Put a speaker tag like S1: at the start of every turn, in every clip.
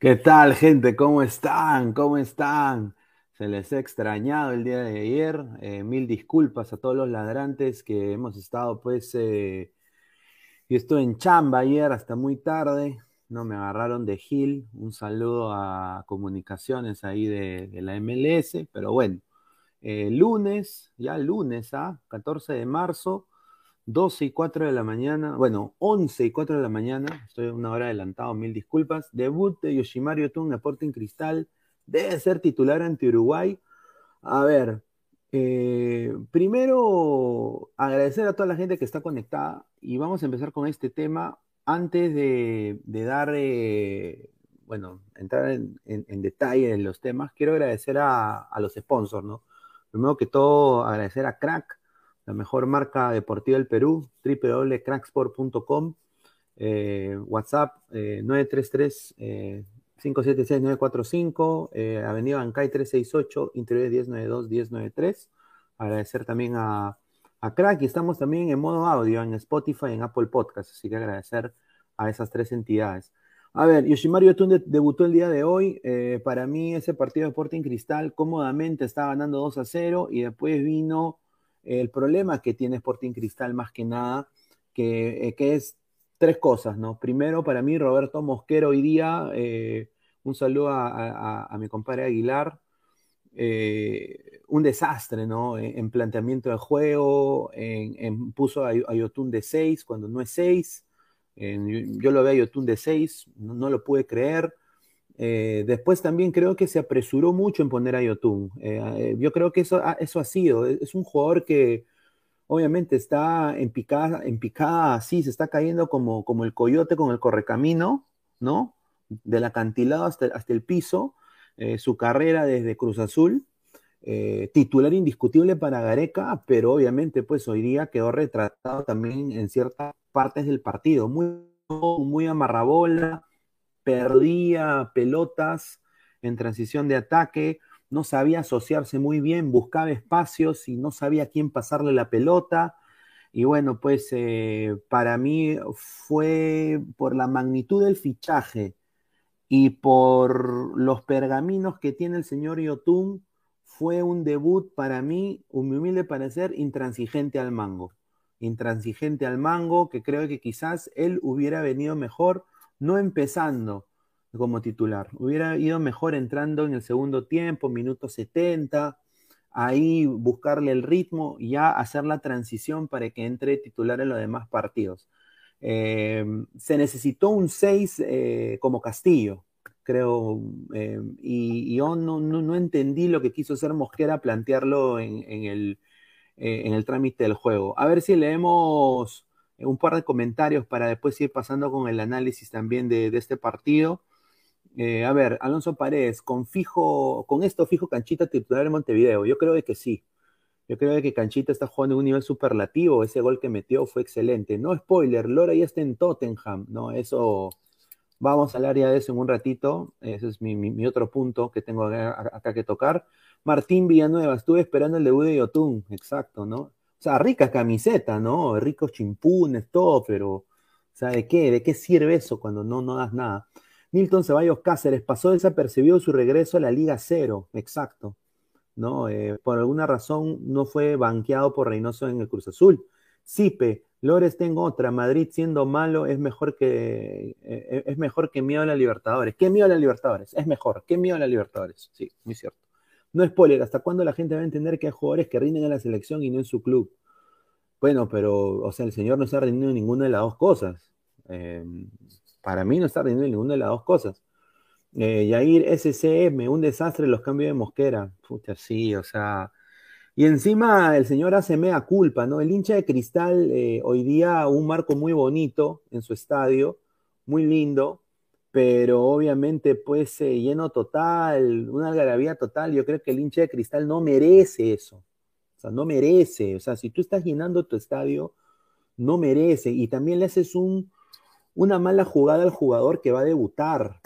S1: ¿Qué tal, gente? ¿Cómo están? ¿Cómo están? Se les ha extrañado el día de ayer. Eh, mil disculpas a todos los ladrantes que hemos estado, pues, eh, yo estuve en chamba ayer hasta muy tarde. No me agarraron de Gil. Un saludo a comunicaciones ahí de, la MLS. Pero bueno, eh, lunes, ya lunes, ¿ah? 14 de marzo. 12 y 4 de la mañana, bueno, 11 y 4 de la mañana, estoy una hora adelantado, mil disculpas. Debut de Yoshimaru Yotun, Sporting Cristal, debe ser titular ante Uruguay. A ver, eh, primero agradecer a toda la gente que está conectada y vamos a empezar con este tema antes de, dar, eh, bueno, entrar en, detalle en los temas. Quiero agradecer a, a los sponsors, ¿no? Primero que todo, agradecer a Crack la mejor marca deportiva del Perú, www.cracksport.com, eh, WhatsApp 933 576 945, Avenida Bancay 368, Interior 1092 1093. Agradecer también a, Crack y estamos también en modo audio en Spotify y en Apple Podcast, así que agradecer a esas tres entidades. A ver, Yoshimaru Yotun debutó el día de hoy. Eh, para mí, ese partido de Sporting Cristal cómodamente estaba ganando 2 a 0 y después vino el problema que tiene Sporting Cristal más que nada, que, eh, es tres cosas, ¿no? Primero, para mí, Roberto Mosquero hoy día, eh, un saludo a, mi compadre Aguilar, eh, un desastre, ¿no? En, planteamiento de juego, en, puso a, Yotun de 6 cuando no es 6, yo, lo veo a Yotun de 6, no, lo pude creer. Después también creo que se apresuró mucho en poner a Yotun. yo creo que eso, eso ha sido. Es un jugador que, obviamente está en picada, en así, se está cayendo como, como el coyote con el correcamino, ¿no? Del acantilado hasta, hasta el piso, eh, su carrera desde Cruz Azul, eh, titular indiscutible para Gareca, pero obviamente pues hoy día quedó retratado también en ciertas partes del partido, muy, muy amarrabola, perdía pelotas en transición de ataque, no sabía asociarse muy bien, buscaba espacios y no sabía a quién pasarle la pelota. Y bueno, pues eh, para mí fue por la magnitud del fichaje y por los pergaminos que tiene el señor Yotun, fue un debut para mí, un mi humilde parecer, intransigente al mango. Intransigente al mango, que creo que quizás él hubiera venido mejor, no empezando, como titular. Hubiera ido mejor entrando en el segundo tiempo, minuto 70, ahí buscarle el ritmo y ya hacer la transición para que entre titular en los demás partidos. Eh, se necesitó un 6 eh, como Castillo, creo, eh, y, yo no, entendí lo que quiso hacer Mosquera plantearlo en, el, en el trámite del juego. A ver si leemos un par de comentarios para después ir pasando con el análisis también de, de este partido. Eh, a ver, Alonso Paredes, con fijo, con esto fijo Canchita titular en Montevideo. Yo creo que sí. Yo creo que Canchita está jugando en un nivel superlativo. Ese gol que metió fue excelente. No spoiler, Lora ya está en Tottenham. No, eso vamos a hablar ya de eso en un ratito. Ese es mi, otro punto que tengo acá, que tocar. Martín Villanueva, estuve esperando el debut de Yotun. Exacto, ¿no? O sea, rica camiseta, ¿no? Ricos chimpunes, todo, pero, ¿de qué? ¿De qué sirve eso cuando no, no das nada? Milton Ceballos Cáceres pasó desapercibido su regreso a la Liga Cero, exacto. ¿no? Eh, por alguna razón no fue banqueado por Reynoso en el Cruz Azul. Sipe, Lores tengo otra, Madrid siendo malo es mejor que eh, es mejor que miedo a la Libertadores. ¿Qué miedo a la Libertadores? Es mejor, ¿qué miedo a la Libertadores? Sí, muy cierto. No spoiler, ¿hasta cuándo la gente va a entender que hay jugadores que rinden en la selección y no en su club? Bueno, pero, o sea, el señor no está rindiendo ninguna de las dos cosas. Eh, para mí no está rindiendo ninguna de las dos cosas. Eh, Yair SCM, un desastre los cambios de Mosquera. Pucha, sí, o sea. Y encima el señor hace mea culpa, ¿no? El hincha de cristal eh, hoy día un marco muy bonito en su estadio, muy lindo, pero obviamente pues lleno total, una algarabía total. Yo creo que el hincha de cristal no merece eso. O sea, no merece. O sea, si tú estás llenando tu estadio, no merece. Y también le haces un, una mala jugada al jugador que va a debutar,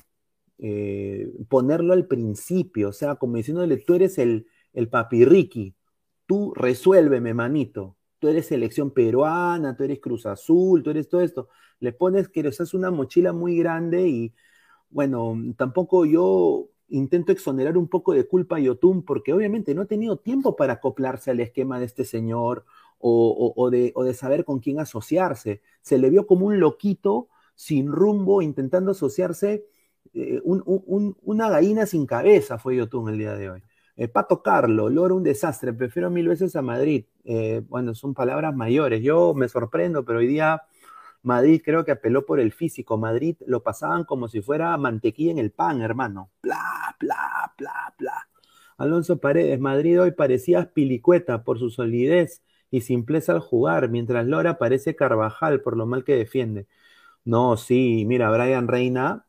S1: eh, ponerlo al principio, o sea, como diciéndole, tú eres el, el papirriqui, tú resuélveme, manito, tú eres selección peruana, tú eres Cruz Azul, tú eres todo esto, le pones que hace una mochila muy grande y, bueno, tampoco yo intento exonerar un poco de culpa a Yotun porque obviamente no ha tenido tiempo para acoplarse al esquema de este señor o, de, saber con quién asociarse. Se le vio como un loquito sin rumbo, intentando asociarse, eh, una gallina sin cabeza fue Yotun el día de hoy. Eh, Pato Carlo, Loro un desastre, prefiero mil veces a Madrid. Eh, bueno, son palabras mayores. Yo me sorprendo, pero hoy día Madrid creo que apeló por el físico. Madrid lo pasaban como si fuera mantequilla en el pan, hermano. Bla, bla, bla, bla. Alonso Paredes, Madrid hoy parecía pilicueta por su solidez y simpleza al jugar, mientras Lora parece Carvajal por lo mal que defiende. No, sí, mira, Brian Reina,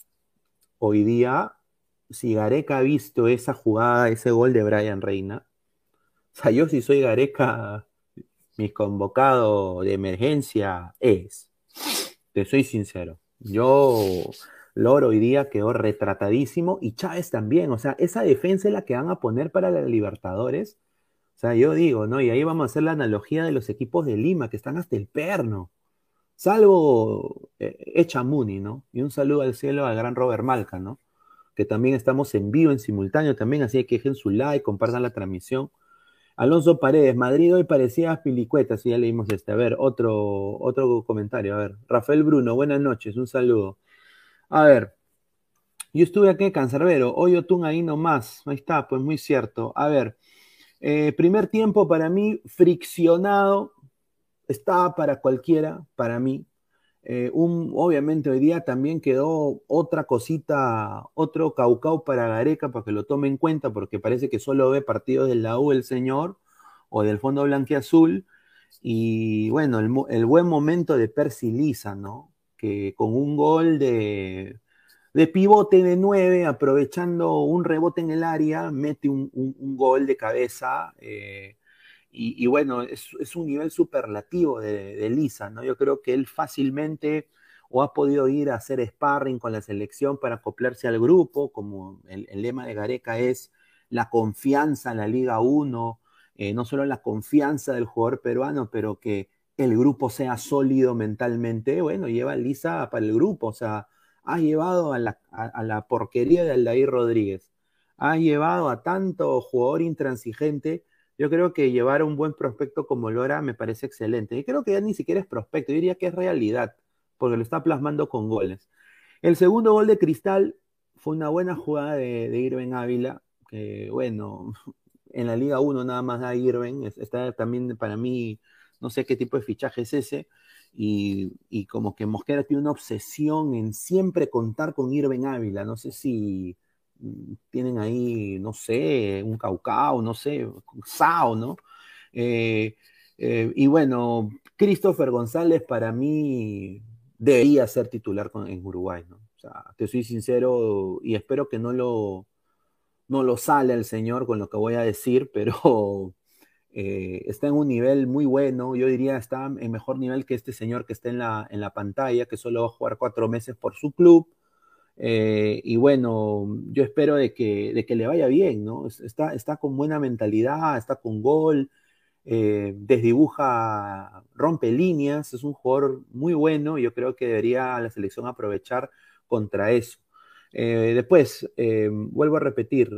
S1: hoy día, si Gareca ha visto esa jugada, ese gol de Brian Reina, o sea, yo si soy Gareca, mi convocado de emergencia es, te soy sincero, yo, Loro hoy día quedó retratadísimo y Chávez también, o sea, esa defensa es la que van a poner para la Libertadores, o sea, yo digo, ¿no? Y ahí vamos a hacer la analogía de los equipos de Lima, que están hasta el perno. Salvo eh, Echamuni, ¿no? Y un saludo al cielo al gran Robert Malca, ¿no? Que también estamos en vivo, en simultáneo también, así que dejen su like, compartan la transmisión. Alonso Paredes, Madrid hoy parecía pilicueta, si ya leímos este. A ver, otro, otro comentario. A ver, Rafael Bruno, buenas noches, un saludo. A ver, yo estuve aquí en Cancerbero, hoy Otún ahí nomás. Ahí está, pues muy cierto. A ver, eh, primer tiempo para mí, friccionado, estaba para cualquiera, para mí. Eh, obviamente hoy día también quedó otra cosita, otro caucao para Gareca para que lo tome en cuenta, porque parece que solo ve partidos del la U el señor o del Fondo Blanquiazul. Y bueno, el, buen momento de Percy Lisa, ¿no? Que con un gol de, pivote de nueve, aprovechando un rebote en el área, mete un, gol de cabeza. Eh, y, bueno, es, un nivel superlativo de, Lisa, ¿no? Yo creo que él fácilmente o ha podido ir a hacer sparring con la selección para acoplarse al grupo, como el, lema de Gareca es la confianza en la Liga 1, eh, no solo la confianza del jugador peruano, pero que el grupo sea sólido mentalmente, bueno, lleva a Lisa para el grupo, o sea, ha llevado a la, porquería de Aldair Rodríguez, ha llevado a tanto jugador intransigente. Yo creo que llevar a un buen prospecto como Lora me parece excelente. Y creo que ya ni siquiera es prospecto, yo diría que es realidad, porque lo está plasmando con goles. El segundo gol de Cristal fue una buena jugada de, de Irving Ávila, que bueno, en la Liga 1 nada más da Irving, está también para mí, no sé qué tipo de fichaje es ese, y, como que Mosquera tiene una obsesión en siempre contar con Irving Ávila. No sé si tienen ahí, no sé, un Caucao, no sé, Sao, ¿no? Eh, eh, y bueno, Christopher González para mí debería ser titular en Uruguay, ¿no? O sea, te soy sincero y espero que no lo, no lo sale el señor con lo que voy a decir, pero eh, está en un nivel muy bueno, yo diría está en mejor nivel que este señor que está en la, en la pantalla, que solo va a jugar cuatro meses por su club. Eh, y bueno, yo espero de que, de que le vaya bien, ¿no? Está, está con buena mentalidad, está con gol, eh, desdibuja, rompe líneas, es un jugador muy bueno, yo creo que debería la selección aprovechar contra eso. Eh, después, vuelvo a repetir,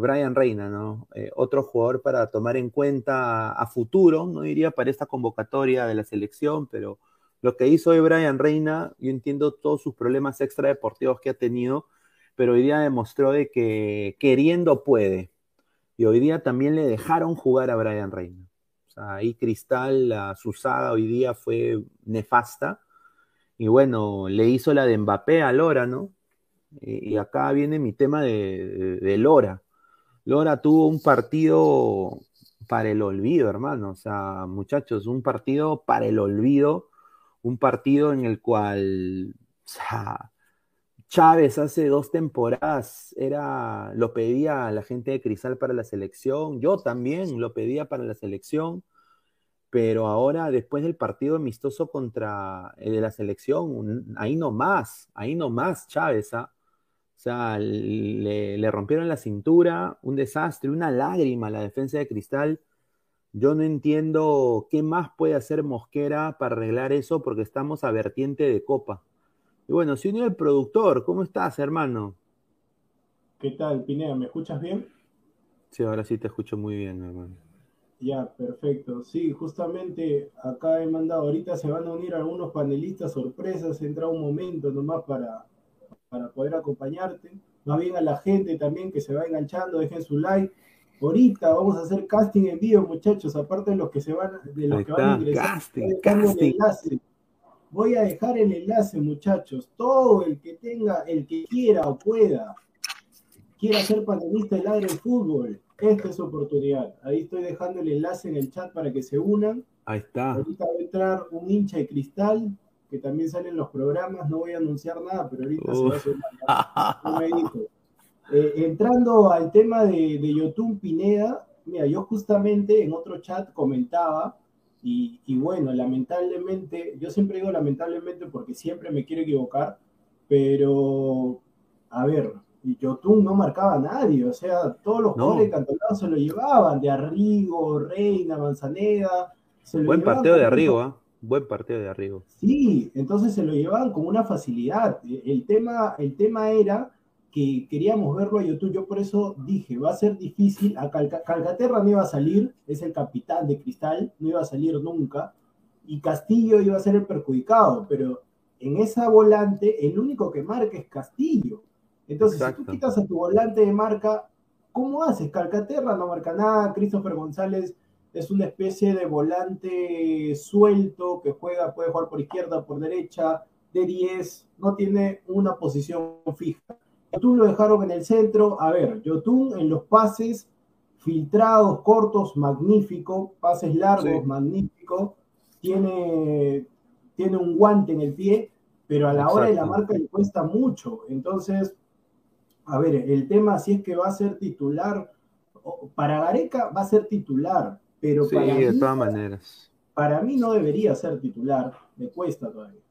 S1: Brian Reina, ¿no? otro jugador para tomar en cuenta a, futuro, no diría para esta convocatoria de la selección, pero lo que hizo hoy Brian Reina, yo entiendo todos sus problemas extradeportivos que ha tenido, pero hoy día demostró de que queriendo puede. Y hoy día también le dejaron jugar a Brian Reina. O sea, ahí Cristal, la, su saga hoy día fue nefasta. Y bueno, le hizo la de Mbappé a Lora, ¿no? Y acá viene mi tema de, Lora. Lora tuvo un partido para el olvido, hermano. O sea, muchachos, un partido para el olvido. Un partido en el cual Chávez hace dos temporadas era, lo pedía a la gente de Cristal para la selección. Yo también lo pedía para la selección. Pero ahora, después del partido amistoso contra el de la selección, ahí no más, ahí no más Chávez. ¿ah? O sea, le, rompieron la cintura, un desastre, una lágrima a la defensa de Cristal. Yo no entiendo qué más puede hacer Mosquera para arreglar eso porque estamos a vertiente de copa. Y bueno, se unió el productor. ¿Cómo estás, hermano?
S2: ¿Qué tal, Pineda? ¿Me escuchas bien?
S1: Sí, ahora sí te escucho muy bien, hermano.
S2: Ya, perfecto. Sí, justamente acá he mandado, ahorita se van a unir algunos panelistas sorpresas, entra un momento nomás para, para poder acompañarte. Más bien a la gente también que se va enganchando, dejen su like. Ahorita vamos a hacer casting en vivo, muchachos, aparte de los que se van, de los que van a ingresar. Casting, Voy a dejar el enlace, muchachos. Todo el que tenga, el que quiera o pueda, quiera ser panelista del aire fútbol, esta es su oportunidad. Ahí estoy dejando el enlace en el chat para que se unan.
S1: Ahí está.
S2: Ahorita va a entrar un hincha de cristal que también salen los programas, no voy a anunciar nada, pero ahorita se va a hacer eh, entrando al tema de, de Yotun Pineda, mira, yo justamente en otro chat comentaba, y, y, bueno, lamentablemente, yo siempre digo lamentablemente porque siempre me quiero equivocar, pero a ver, Yotun no marcaba a nadie, o sea, todos los no. de se lo llevaban, de Arrigo, Reina, Manzaneda.
S1: Buen partido de Arrigo, ¿ah? Buen partido de Arrigo.
S2: Sí, entonces se lo llevaban con una facilidad. El tema, el tema era que queríamos verlo a YouTube. Yo por eso dije, va a ser difícil. A Calcaterra no iba a salir, es el capitán de Cristal, no iba a salir nunca. Y Castillo iba a ser el perjudicado, pero en esa volante el único que marca es Castillo. Entonces, si tú quitas a tu volante de marca, ¿cómo haces? Calcaterra no marca nada, Christopher González es una especie de volante suelto que juega, puede jugar por izquierda, por derecha, de 10, no tiene una posición fija. Yotun lo dejaron en el centro. A ver, Yotun en los pases filtrados, cortos, magnífico. Pases largos, magnífico. Tiene, tiene un guante en el pie, pero a la hora de la marca le cuesta mucho. Entonces, a ver, el tema si es que va a ser titular. Para Gareca va a ser titular, pero
S1: sí, de todas maneras.
S2: Para mí no debería ser titular, me cuesta todavía.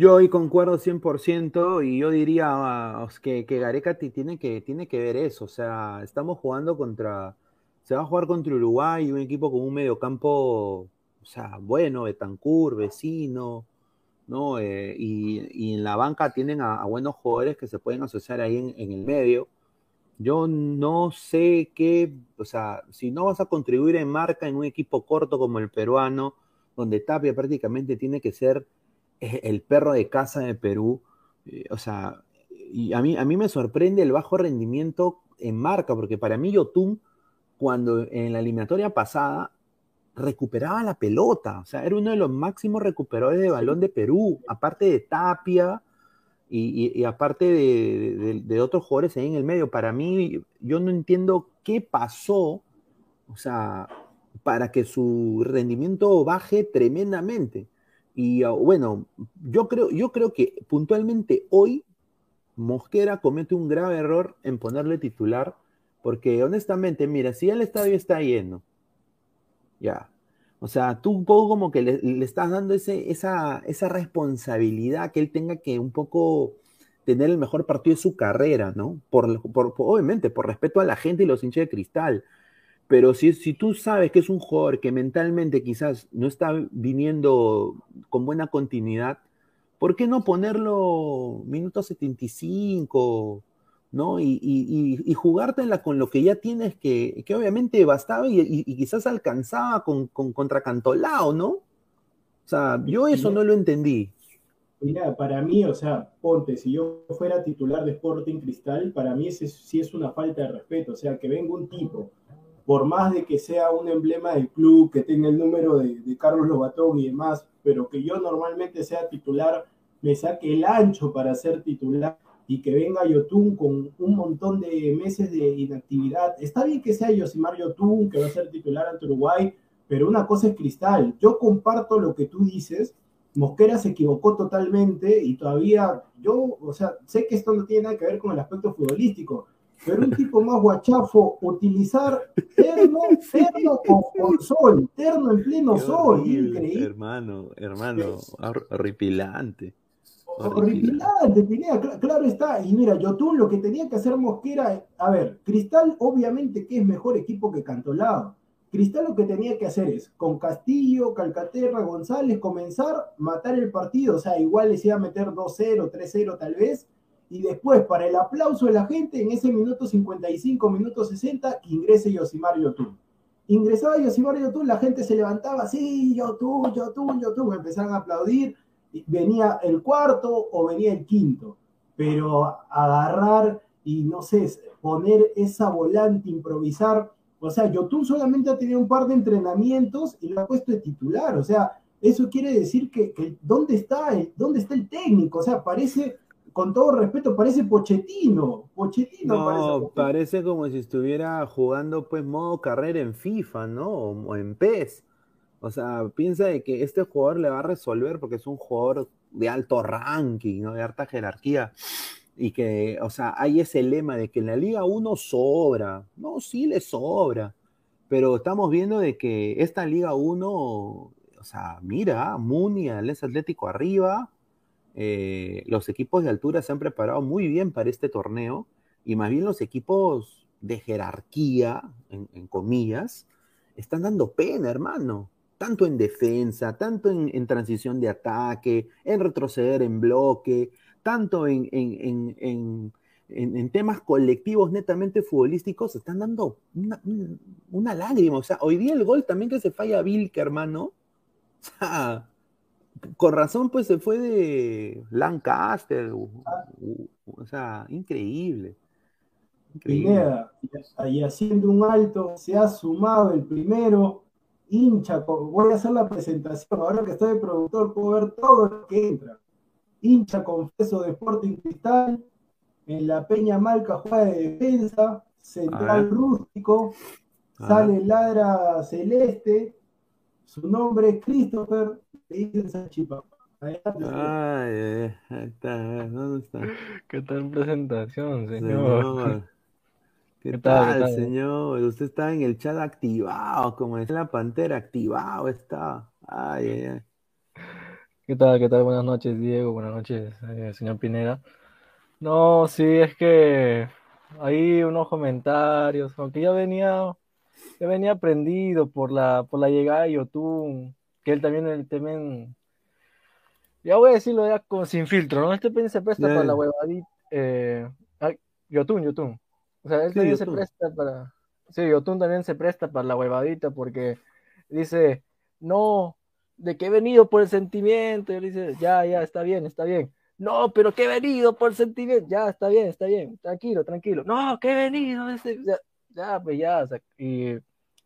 S1: Yo hoy concuerdo 100% y yo diría que, que Gareca tiene que, tiene que ver eso. O sea, estamos jugando contra. Se va a jugar contra Uruguay, un equipo con un mediocampo, o sea, bueno, Betancourt, vecino, ¿no? Eh, y, en la banca tienen a, buenos jugadores que se pueden asociar ahí en, en, el medio. Yo no sé qué, o sea, si no vas a contribuir en marca en un equipo corto como el peruano, donde Tapia prácticamente tiene que ser el perro de casa de Perú. Eh, o sea, y a mí, a mí me sorprende el bajo rendimiento en marca, porque para mí Yotun, cuando en la eliminatoria pasada, recuperaba la pelota, o sea, era uno de los máximos recuperadores de balón de Perú, aparte de Tapia y, aparte de, otros jugadores ahí en el medio. Para mí, yo no entiendo qué pasó, o sea, para que su rendimiento baje tremendamente. Y ah, bueno, yo creo, yo creo que puntualmente hoy Mosquera comete un grave error en ponerle titular, porque honestamente, mira, si el estadio está lleno, ya, o sea, tú un poco como que le, estás dando ese, esa, esa responsabilidad que él tenga que un poco tener el mejor partido de su carrera, ¿no? Por, por, obviamente, por respeto a la gente y los hinchas de cristal. Pero si, si tú sabes que es un jugador que mentalmente quizás no está viniendo con buena continuidad, ¿por qué no ponerlo minuto 75? ¿no? Y, y, jugártela con lo que ya tienes que, que obviamente bastaba y, quizás alcanzaba con, con, contra Cantolao, ¿no? O sea, yo eso no lo entendí.
S2: Mira, para mí, o sea, ponte, si yo fuera titular de Sporting Cristal, para mí ese sí es una falta de respeto, o sea, que venga un tipo por más de que sea un emblema del club, que tenga el número de, Carlos Lobatón y demás, pero que yo normalmente sea titular, me saque el ancho para ser titular y que venga Yotun con un montón de meses de inactividad. Está bien que sea Yosimar Yotun, que va a ser titular ante Uruguay, pero una cosa es cristal. Yo comparto lo que tú dices. Mosquera se equivocó totalmente y todavía yo, o sea, sé que esto no tiene nada que ver con el aspecto futbolístico, pero un tipo más guachafo, utilizar terno, terno con, sol, terno en pleno sol, increíble.
S1: Hermano, hermano, horripilante.
S2: Horripilante, tenía, claro está. Y mira, Yotun lo que tenía que hacer Mosquera, a ver, Cristal obviamente que es mejor equipo que Cantolao. Cristal lo que tenía que hacer es, con Castillo, Calcaterra, González, comenzar, matar el partido, o sea, igual les iba a meter 2-0, 3-0 tal vez, y después para el aplauso de la gente en ese minuto 55, minuto 60, que ingrese Yosimar Yotun. Ingresaba Yosimar Yotun, la gente se levantaba, sí, Yotun, Yotun, Yotun, empezaban a aplaudir, venía el cuarto o venía el quinto, pero agarrar y no sé, poner esa volante, improvisar, o sea, Yotun solamente ha tenido un par de entrenamientos y lo ha puesto de titular, o sea, eso quiere decir que, ¿dónde, está ¿dónde está el técnico? O sea, parece con todo respeto, parece Pochettino. Pochettino
S1: no, parece, como si estuviera jugando pues modo carrera en FIFA, ¿no? O, en PES. O sea, piensa de que este jugador le va a resolver porque es un jugador de alto ranking, ¿no? De alta jerarquía. Y que, o sea, hay ese lema de que en la Liga 1 sobra. No, sí le sobra. Pero estamos viendo de que esta Liga 1, o sea, mira, Muni, el Atlético arriba, eh, los equipos de altura se han preparado muy bien para este torneo y más bien los equipos de jerarquía, en, comillas, están dando pena, hermano. Tanto en defensa, tanto en, transición de ataque, en retroceder en bloque, tanto en, en, temas colectivos netamente futbolísticos, están dando una, lágrima. O sea, hoy día el gol también que se falla Vilke, hermano. O sea, con razón, pues se fue de Lancaster. O, sea, increíble.
S2: Pineda, y haciendo un alto, se ha sumado el primero, hincha, voy a hacer la presentación, ahora que estoy de productor puedo ver todo lo que entra. Hincha confeso de Sporting Cristal, en la Peña Malca juega de defensa, central rústico, sale ladra celeste, su nombre es Christopher,
S1: Ay, ahí está, ¿dónde está?
S3: ¿Qué tal presentación, señor?
S1: ¿Qué, tal, señor? Usted está en el chat activado, como es la pantera, activado está. Ay, ay, ay.
S3: ¿Qué tal, qué tal? Buenas noches, Diego. Buenas noches, eh, señor Pineda. No, sí, es que hay unos comentarios, aunque ya venía, ya venía aprendido por la, por la llegada de Yotun, que él también, el también, ya voy a decirlo ya como sin filtro, ¿no? Este se presta para la huevadita, eh, Yotun, Yotun. O sea, él también se presta para, sí, Yotun también se presta para la huevadita porque dice, no, de que he venido por el sentimiento, y él dice, ya, ya, está bien, está bien no, pero que he venido por sentimiento. Ya, está bien, está bien. Tranquilo, tranquilo. No, que he venido. Ya, ya, pues ya. y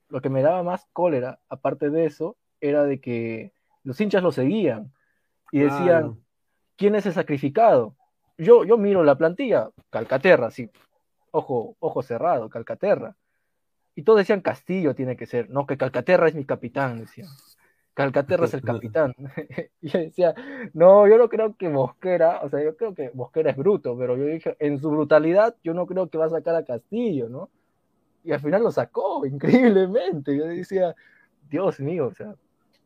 S3: lo que me daba más cólera, aparte de eso, era de que los hinchas lo seguían y decían, ¿quién es el sacrificado? Yo, yo miro la plantilla, Calcaterra, sí. Ojo, ojo cerrado, Calcaterra. Y todos decían Castillo tiene que ser. No, que Calcaterra es mi capitán, decían. Calcaterra es el capitán. y yo decía, no, yo no creo que Mosquera, o sea, yo creo que Mosquera es bruto, pero yo dije, en su brutalidad, yo no creo que va a sacar a Castillo, ¿no? Y al final lo sacó, increíblemente. Yo decía, Dios mío, o sea.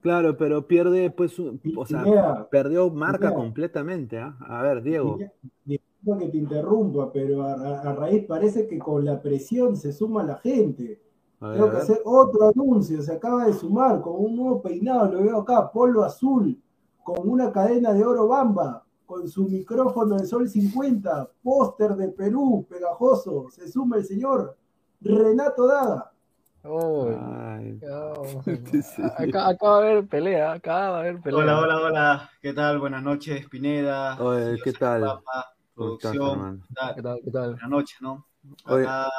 S1: Claro, pero pierde, pues, o sea, perdió marca completamente. ¿ah? A ver, Diego.
S2: Disculpa que te interrumpa, pero a raíz parece que con la presión se suma la gente tengo que hacer otro anuncio. Se acaba de sumar con un nuevo peinado. Lo veo acá, polo azul, con una cadena de oro bamba, con su micrófono de Sol 50, póster de Perú, pegajoso. Se suma el señor Renato Daga.
S3: acá, va a haber pelea, acá va a haber pelea.
S4: Hola, hola, hola. ¿Qué tal? Buenas noches, Pineda.
S1: ¿qué tal?
S4: producción. ¿Qué tal? ¿Qué tal? Buenas noches, ¿no? Acá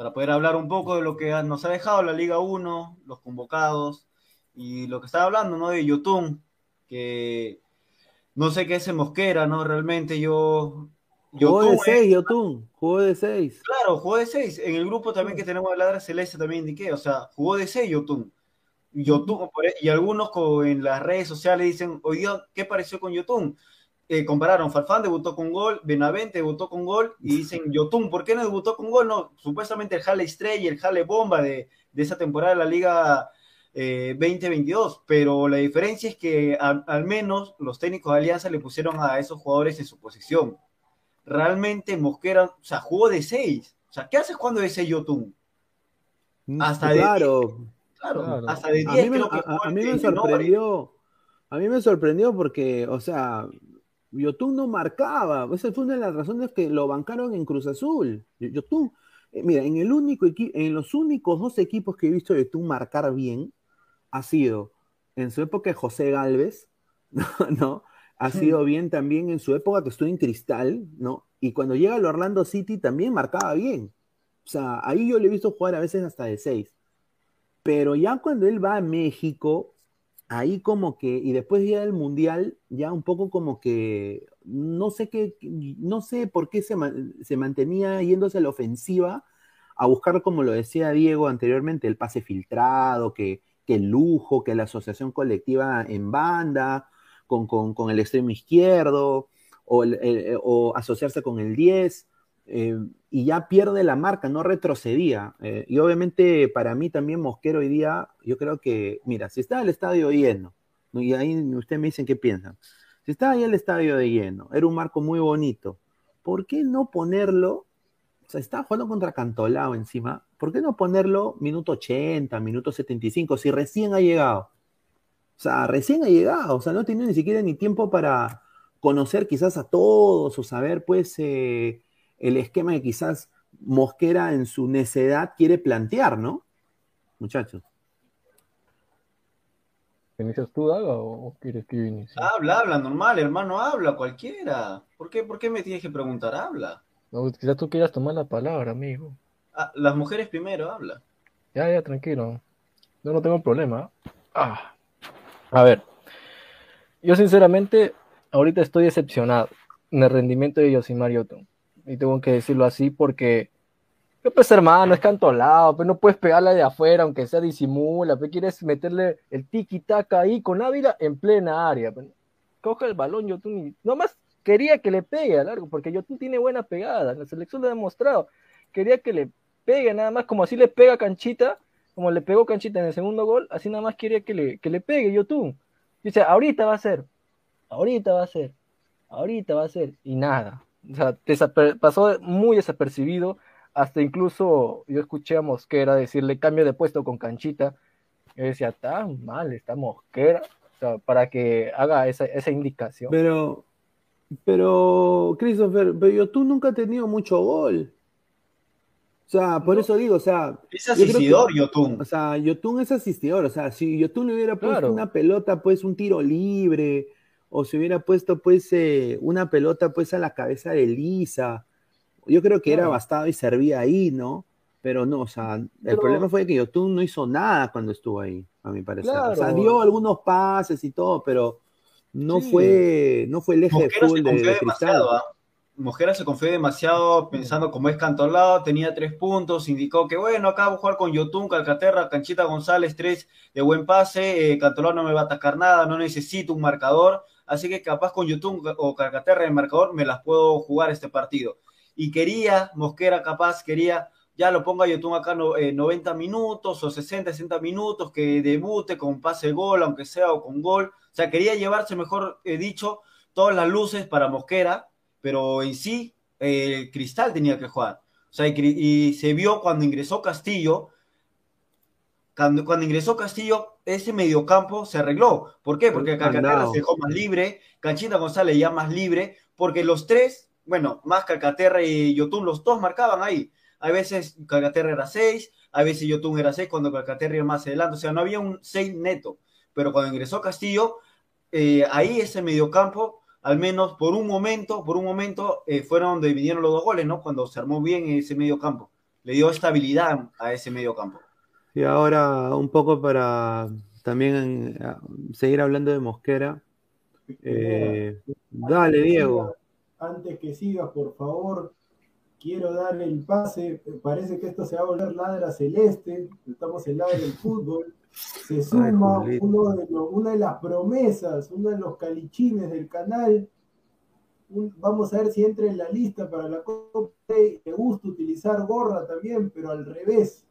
S4: para poder hablar un poco de lo que nos ha dejado la Liga 1, los convocados y lo que estaba hablando, ¿no? De Yotun, que no sé qué es Mosquera, ¿no? Realmente yo...
S1: Jugó de 6, Yotun, jugó de 6.
S4: Claro, jugó de 6. En el grupo también que tenemos de Ladra Celeste también indiqué, o sea, jugó de 6 Yotun. Yotun, y algunos en las redes sociales dicen, oye, ¿qué pareció con Yotun? eh, compararon, Farfán debutó con gol, Benavente debutó con gol, y dicen, Yotun, ¿por qué no debutó con gol? No, supuestamente el Jale Estrella, el Jale Bomba de, esa temporada de la Liga 2022, eh, pero la diferencia es que al menos los técnicos de Alianza le pusieron a esos jugadores en su posición. Realmente Mosquera, o sea, jugó de seis. O sea, ¿qué haces cuando es Yotun?
S1: Mm, hasta claro, de claro, hasta de 10 a mí, me, a mí me sorprendió. A mí me sorprendió porque, o sea, Yotun no marcaba. Esa fue una de las razones que lo bancaron en Cruz Azul. Yotun, eh, mira, en, el único en los únicos dos equipos que he visto Yotun marcar bien ha sido en su época José Galvez, ¿no? Ha sido bien también en su época que estuvo en Cristal, ¿no? Y cuando llega al Orlando City también marcaba bien. O sea, ahí yo le he visto jugar a veces hasta de seis. Pero ya cuando él va a México, ahí como que, y después ya del Mundial, ya un poco como que, no sé qué, no sé por qué se, se mantenía yéndose a la ofensiva a buscar, como lo decía Diego anteriormente, el pase filtrado, que, que el lujo, que la asociación colectiva en banda, con, con, el extremo izquierdo, o, o asociarse con el 10. Eh, y ya pierde la marca, no retrocedía. Eh, y obviamente para mí también Mosquero hoy día, yo creo que, mira, si está el estadio lleno, y ahí ustedes me dicen qué piensan, si está ahí el estadio de lleno, era un marco muy bonito, ¿por qué no ponerlo? O sea, está jugando contra Cantolao encima, ¿por qué no ponerlo minuto 80, minuto 75, si recién ha llegado? O sea, recién ha llegado, o sea, no tiene ni siquiera ni tiempo para conocer quizás a todos o saber, pues, eh, el esquema que quizás Mosquera en su necedad quiere plantear, ¿no? Muchachos.
S3: ¿Inicias tú, Daga, o quieres que yo inicie?
S4: Habla, habla, normal, hermano, habla, cualquiera. ¿Por qué, por qué me tienes que preguntar? Habla.
S3: No, quizás tú quieras tomar la palabra, amigo.
S4: Ah, las mujeres primero, habla.
S3: Ya, ya, tranquilo. Yo no tengo problema. Ah. A ver, yo sinceramente ahorita estoy decepcionado en el rendimiento de Yosimar Yotun. Y tengo que decirlo así porque, pues hermano, es cantolado, pero no puedes pegarla de afuera, aunque sea disimula, pero quieres meterle el tiki-taka ahí con Ávila en plena área. Pues. Coge el balón Yotun y nomás quería que le pegue a largo, porque Yotun tiene buena pegada, la selección lo ha demostrado. Quería que le pegue nada más, como así le pega Canchita, como le pegó Canchita en el segundo gol, así nada más quería que le, que le pegue Yotun. Dice, ahorita va a ser, ahorita va a ser, ahorita va a ser, y nada. O sea, pasó muy desapercibido, hasta incluso yo escuché a Mosquera decirle cambio de puesto con Canchita. Yo decía, está mal, está Mosquera, o sea, para que haga esa, esa indicación.
S1: Pero, pero, Christopher, pero Yotun nunca ha tenido mucho gol. O sea, por eso digo, o sea.
S4: Es asistidor, Yotun.
S1: O sea, Yotun es asistidor. O sea, si Yotun le hubiera puesto una pelota, pues un tiro libre, o si hubiera puesto, pues, eh, una pelota, pues, a la cabeza de Lisa, yo creo que era bastado y servía ahí, ¿no? Pero no, o sea, el problema fue que Yotun no hizo nada cuando estuvo ahí, a mi parecer. O sea, dio algunos pases y todo, pero no fue, no fue el eje de fútbol de, de Cristal.
S4: ¿ah? Mojera se confió demasiado pensando como es cantolado, tenía tres puntos, indicó que bueno, acá voy a jugar con Yotun, Calcaterra, Canchita González, tres de buen pase, eh, Cantolao no me va a atacar nada, no necesito un marcador, así que capaz con Yotun o Calcaterra el marcador me las puedo jugar este partido. Y quería, Mosquera capaz, quería, ya lo ponga Yotun acá no, 90 eh, minutos o 60, 60 minutos, que debute con pase gol, aunque sea o con gol, o sea, quería llevarse, mejor he dicho, todas las luces para Mosquera, pero en sí Cristal tenía que jugar. O sea, y, se vio cuando ingresó Castillo, cuando, cuando, ingresó Castillo, ese mediocampo se arregló. ¿Por qué? Porque Calcaterra se dejó más libre, Canchita González ya más libre, porque los tres, bueno, más Calcaterra y Yotun, los dos marcaban ahí. A veces Calcaterra era seis, a veces Yotun era seis cuando Calcaterra iba más adelante. O sea, no había un seis neto. Pero cuando ingresó Castillo, eh, ahí ese mediocampo al menos por un momento, por un momento, eh, fueron donde vinieron los dos goles, ¿no? Cuando se armó bien ese medio campo. Le dio estabilidad a ese medio campo.
S1: Y ahora un poco para también eh, seguir hablando de Mosquera. Eh, dale, Diego.
S2: Antes que sigas, por favor, quiero darle el pase. Parece que esto se va a volver ladra celeste. Estamos en ladra del fútbol se suma uno de una de las promesas, uno de los calichines del canal. vamos a ver si entra en la lista para la Copa. Me gusta utilizar gorra también, pero al revés.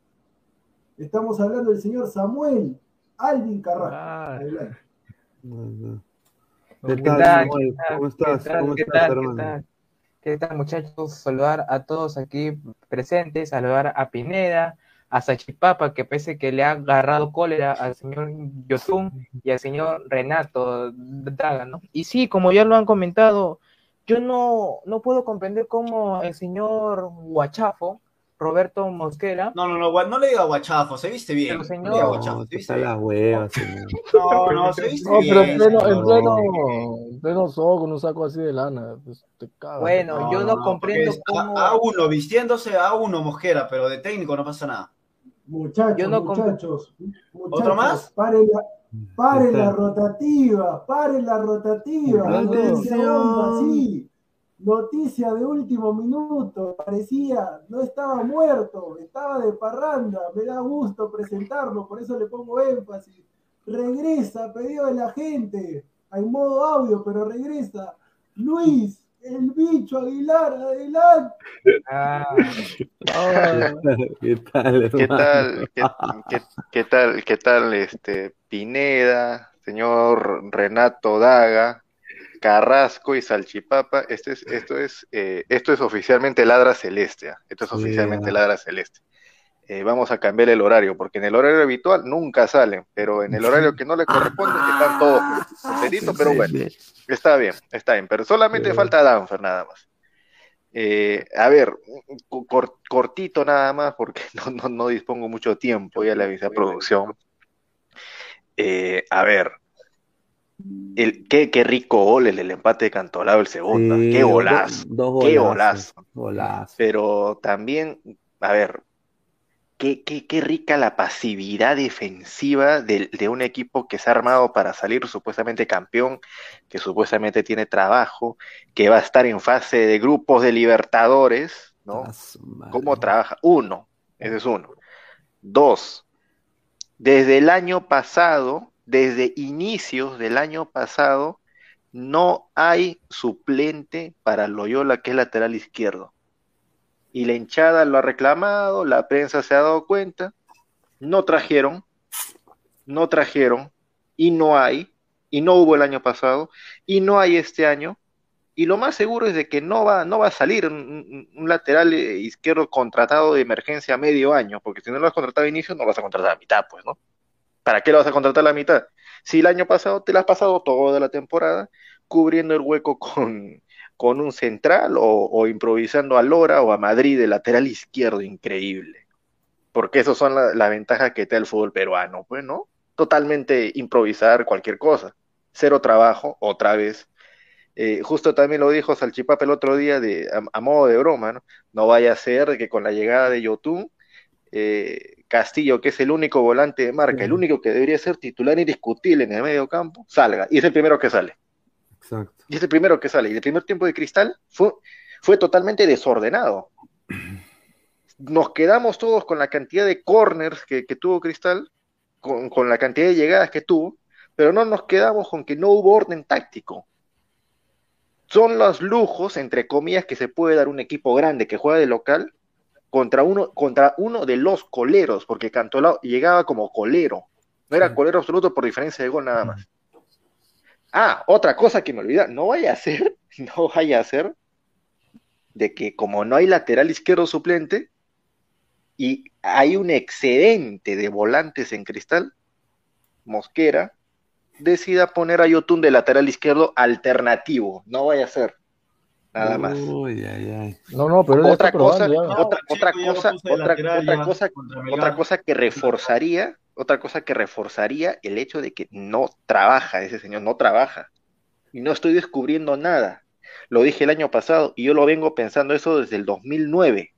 S2: Estamos hablando del señor Samuel Alvin Carrasco.
S1: ¿Qué, tal, ¿Cómo estás?
S5: ¿Cómo estás, hermano? ¿Qué tal, muchachos? Saludar a todos aquí presentes, saludar a Pineda, a Sachipapa, que parece que le ha agarrado cólera al señor Yotun y al señor Renato Daga, ¿no? Y sí, como ya lo han comentado, yo no, no puedo comprender cómo el señor Guachafo, Roberto Mosquera.
S4: No, no, no, no le diga guachafo, se viste bien.
S1: Pero señor... No, guachafo, se viste
S4: la
S1: hueva,
S4: señor. No, no, se viste
S3: no,
S4: bien.
S3: pero en pleno, en pleno, en pleno sol, con un saco así de lana, pues te cagas.
S5: Bueno, no, yo no, comprendo cómo...
S4: A, a, uno, vistiéndose a uno Mosquera, pero de técnico no pasa nada.
S2: Muchachos, muchachos, muchachos,
S4: ¿Otro más?
S2: Paren la, paren la rotativa, paren la rotativa. Noticia sí. Noticia de último minuto, parecía, no estaba muerto, estaba de parranda, me da gusto presentarlo, por eso le pongo énfasis. Regresa pedido de la gente, hay modo audio, pero regresa. Luis, el bicho Aguilar, adelante.
S6: Ah. ¿Qué tal, ¿Qué tal, qué, qué, tal, qué tal, este, Pineda, señor Renato Daga, Carrasco y Salchipapa? Este es, esto es, eh, esto es oficialmente Ladra Celeste. ¿ah? Esto es oficialmente Ladra Celeste. Eh, vamos a cambiar el horario, porque en el horario habitual nunca salen, pero en el horario que no le corresponde están todos pero bueno, está bien, está bien, pero solamente falta Danfer nada más. Eh, a ver, cortito nada más, porque no, no, dispongo mucho tiempo, ya le avisé a producción. Eh, a ver, el, qué, qué, rico gol el, el empate de Cantolao el segundo. qué golazo. qué golazo. Pero también, a ver, qué, qué, qué rica la pasividad defensiva de, de, un equipo que se ha armado para salir supuestamente campeón, que supuestamente tiene trabajo, que va a estar en fase de grupos de Libertadores, ¿no? ¿Cómo trabaja? Uno, ese es uno. Dos, desde el año pasado, desde inicios del año pasado, no hay suplente para Loyola que es lateral izquierdo y la hinchada lo ha reclamado, la prensa se ha dado cuenta, no trajeron, no trajeron, y no hay, y no hubo el año pasado, y no hay este año, y lo más seguro es de que no va, no va a salir un, lateral eh, izquierdo contratado de emergencia a medio año, porque si no lo has contratado a inicio, no lo vas a contratar a mitad, pues, ¿no? ¿Para qué lo vas a contratar a la mitad? Si el año pasado te lo has pasado toda la temporada cubriendo el hueco con, con un central o, improvisando a Lora o a Madrid de lateral izquierdo, increíble. Porque esas son las ventajas que te da el fútbol peruano, pues, ¿no? Totalmente improvisar cualquier cosa. Cero trabajo, otra vez. Eh, justo también lo dijo Salchipapa el otro día de, a, modo de broma, ¿no? No vaya a ser que con la llegada de Yotun, eh, Castillo, que es el único volante de marca, el único que debería ser titular indiscutible en el medio campo, salga. Y es el primero que sale. Y es el primero que sale. Y el primer tiempo de Cristal fue, fue totalmente desordenado. Nos quedamos todos con la cantidad de corners que, tuvo Cristal, con, la cantidad de llegadas que tuvo, pero no nos quedamos con que no hubo orden táctico. Son los lujos, entre comillas, que se puede dar un equipo grande que juega de local contra uno, contra uno de los coleros, porque Cantolao llegaba como colero. No era colero absoluto por diferencia de gol nada más. Ah, otra cosa que me olvida, no vaya a ser, no vaya a ser de que como no hay lateral izquierdo suplente y hay un excedente de volantes en cristal, Mosquera decida poner a Yotun de lateral izquierdo alternativo, no vaya a ser. Nada más.
S3: No, no, pero
S6: otra cosa, otra, otra cosa, otra, otra cosa, otra cosa que reforzaría otra cosa que reforzaría el hecho de que no trabaja, ese señor no trabaja. Y no estoy descubriendo nada. Lo dije el año pasado y yo lo vengo pensando eso desde el 2009.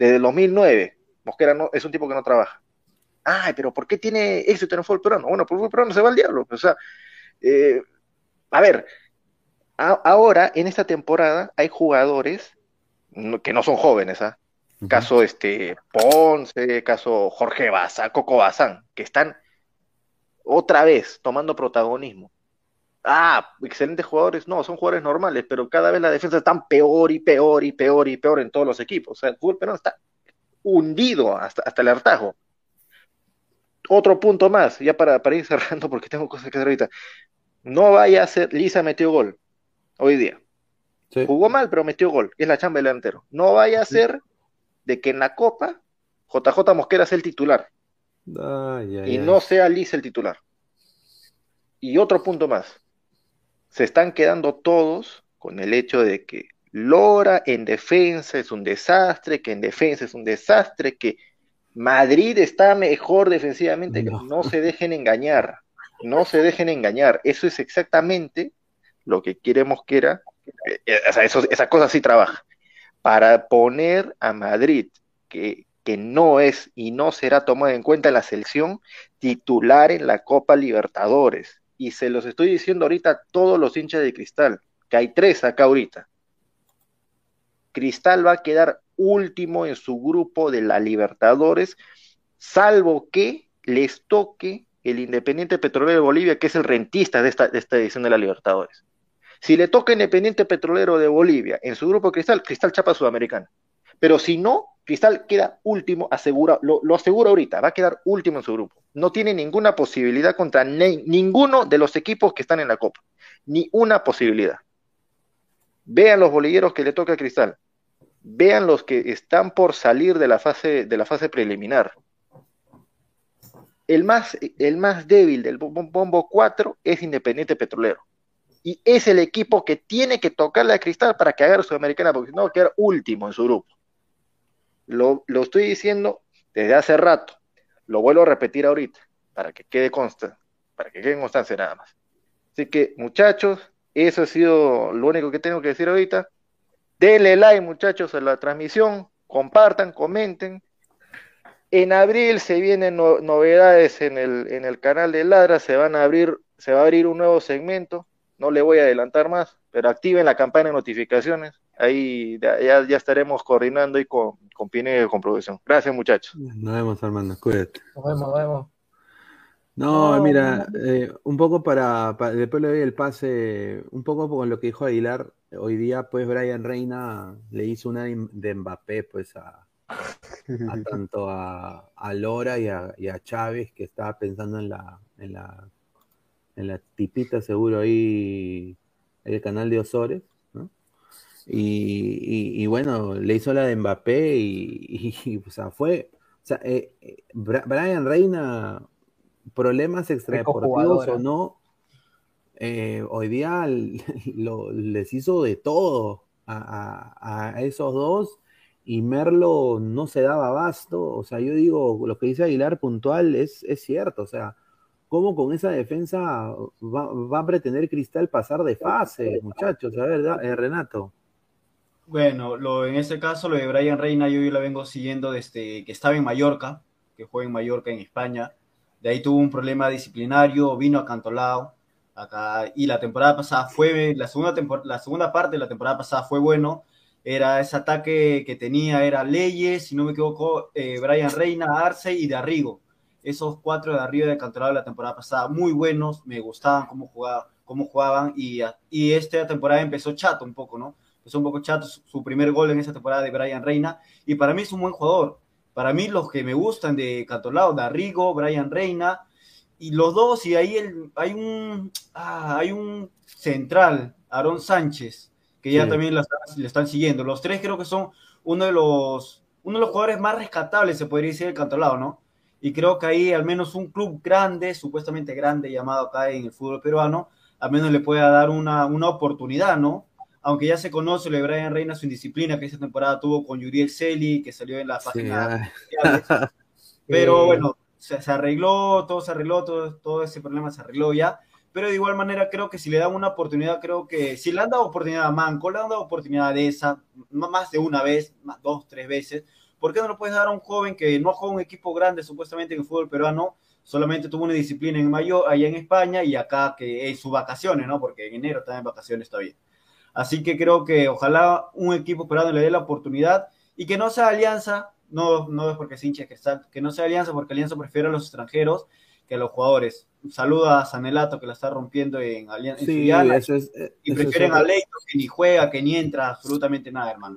S6: Desde el 2009. Mosquera es un tipo que no trabaja. Ay, pero ¿por qué tiene éxito en el fútbol peruano? Bueno, por el fútbol peruano se va al diablo. O sea, eh, a ver, ahora en esta temporada hay jugadores que no son jóvenes, ¿ah? Caso este Ponce, caso Jorge Baza, Coco Bazán, que están otra vez tomando protagonismo. Ah, excelentes jugadores, no, son jugadores normales, pero cada vez la defensa está peor y peor y peor y peor en todos los equipos. O sea, el fútbol peruano está hundido hasta, hasta el hartajo. Otro punto más, ya para, para ir cerrando porque tengo cosas que hacer ahorita. No vaya a ser, Lisa metió gol hoy día. Jugó mal, pero metió gol, es la chamba del delantero. No vaya a ser de que en la Copa JJ Mosquera sea el titular. Y no sea Liz el titular. Y otro punto más, se están quedando todos con el hecho de que Lora en defensa es un desastre, que en defensa es un desastre, que Madrid está mejor defensivamente, no, no se dejen engañar, no se dejen engañar, eso es exactamente lo que quiere Mosquera, eh, eh, o sea, eso, esa cosa sí trabaja para poner a Madrid, que, que no es y no será tomado en cuenta en la selección, titular en la Copa Libertadores. Y se los estoy diciendo ahorita a todos los hinchas de Cristal, que hay tres acá ahorita. Cristal va a quedar último en su grupo de la Libertadores, salvo que les toque el Independiente Petrolero de Bolivia, que es el rentista de esta, de esta edición de la Libertadores. Si le toca Independiente Petrolero de Bolivia en su grupo Cristal, Cristal chapa Sudamericana. Pero si no, Cristal queda último, lo asegura ahorita, va a quedar último en su grupo. No tiene ninguna posibilidad contra ninguno de los equipos que están en la Copa. Ni una posibilidad. Vean los bolilleros que le toca a Cristal. Vean los que están por salir de la fase, de la fase preliminar. El más, el más débil del bombo 4 es Independiente Petrolero y es el equipo que tiene que tocarle a Cristal para que agarre Sudamericana, porque si no va a quedar último en su grupo. Lo, lo estoy diciendo desde hace rato, lo vuelvo a repetir ahorita, para que quede consta, para que quede constancia nada más. Así que, muchachos, eso ha sido lo único que tengo que decir ahorita. Denle like, muchachos, a la transmisión, compartan, comenten. En abril se vienen novedades en el, en el canal de Ladra, se van a abrir, se va a abrir un nuevo segmento, no le voy a adelantar más, pero activen la campana de notificaciones, ahí ya, ya estaremos coordinando y con, con Pine y con producción. Gracias muchachos.
S1: Nos vemos Armando, cuídate.
S5: Nos vemos, nos vemos.
S1: No, mira, eh, un poco para, después le doy el pase, un poco con lo que dijo Aguilar, hoy día pues Brian Reina le hizo una de Mbappé pues a, tanto a, Lora y a, Chávez que estaba pensando en la, en la, en la tipita seguro ahí, el canal de Osores, ¿no? Y, bueno, le hizo la de Mbappé y, o sea, fue, o sea, eh, eh, Brian Reina problemas extradeportivos o no, eh, hoy día les hizo de todo a, esos dos y Merlo no se daba abasto. O sea, yo digo, lo que dice Aguilar puntual es, es cierto. O sea, ¿cómo con esa defensa va, a pretender Cristal pasar de fase, muchachos? A ver, eh, Renato.
S4: Bueno, lo, en este caso, lo de Brian Reina, yo, yo la vengo siguiendo desde que estaba en Mallorca, que juega en Mallorca, en España de ahí tuvo un problema disciplinario, vino a Cantolao, acá, y la temporada pasada fue, la segunda, la segunda parte de la temporada pasada fue bueno, era ese ataque que tenía, era Leyes, si no me equivoco, eh, Brian Reina, Arce y de Arrigo, esos cuatro de arriba de Cantolao de la temporada pasada, muy buenos, me gustaban cómo, jugaba, cómo jugaban, y, y esta temporada empezó chato un poco, ¿no? Empezó un poco chato su primer gol en esa temporada de Brian Reina, y para mí es un buen jugador, para mí, los que me gustan de Catolao, Darrigo, Brian Reina, y los dos, y ahí el, hay, un, ah, hay un central, Aaron Sánchez, que ya también le están siguiendo. Los tres creo que son uno de los, uno de los jugadores más rescatables, se podría decir, del Cantolao, ¿no? Y creo que ahí al menos un club grande, supuestamente grande, llamado acá en el fútbol peruano, al menos le pueda dar una, una oportunidad, ¿no? aunque ya se conoce lo de Brian Reina, su indisciplina que esta temporada tuvo con Yuriel Celi, que salió en la página. pero bueno, se, arregló, todo se arregló, todo, todo ese problema se arregló ya. Pero de igual manera creo que si le dan una oportunidad, creo que si le han dado oportunidad a Manco, le han dado oportunidad de esa, más de una vez, más dos, tres veces, ¿por qué no lo puedes dar a un joven que no juega un equipo grande supuestamente en el fútbol peruano, solamente tuvo una disciplina en mayo allá en España y acá que es sus vacaciones, ¿no? Porque en enero está en vacaciones todavía. Así que creo que ojalá un equipo peruano le dé la oportunidad y que no sea Alianza, no, no es porque se hinche que, está, que no sea Alianza, porque Alianza prefiere a los extranjeros que a los jugadores. Saluda a Sanelato que la está rompiendo en Alianza.
S1: Sí,
S4: y prefieren a Leito que ni juega, que ni entra absolutamente nada, hermano.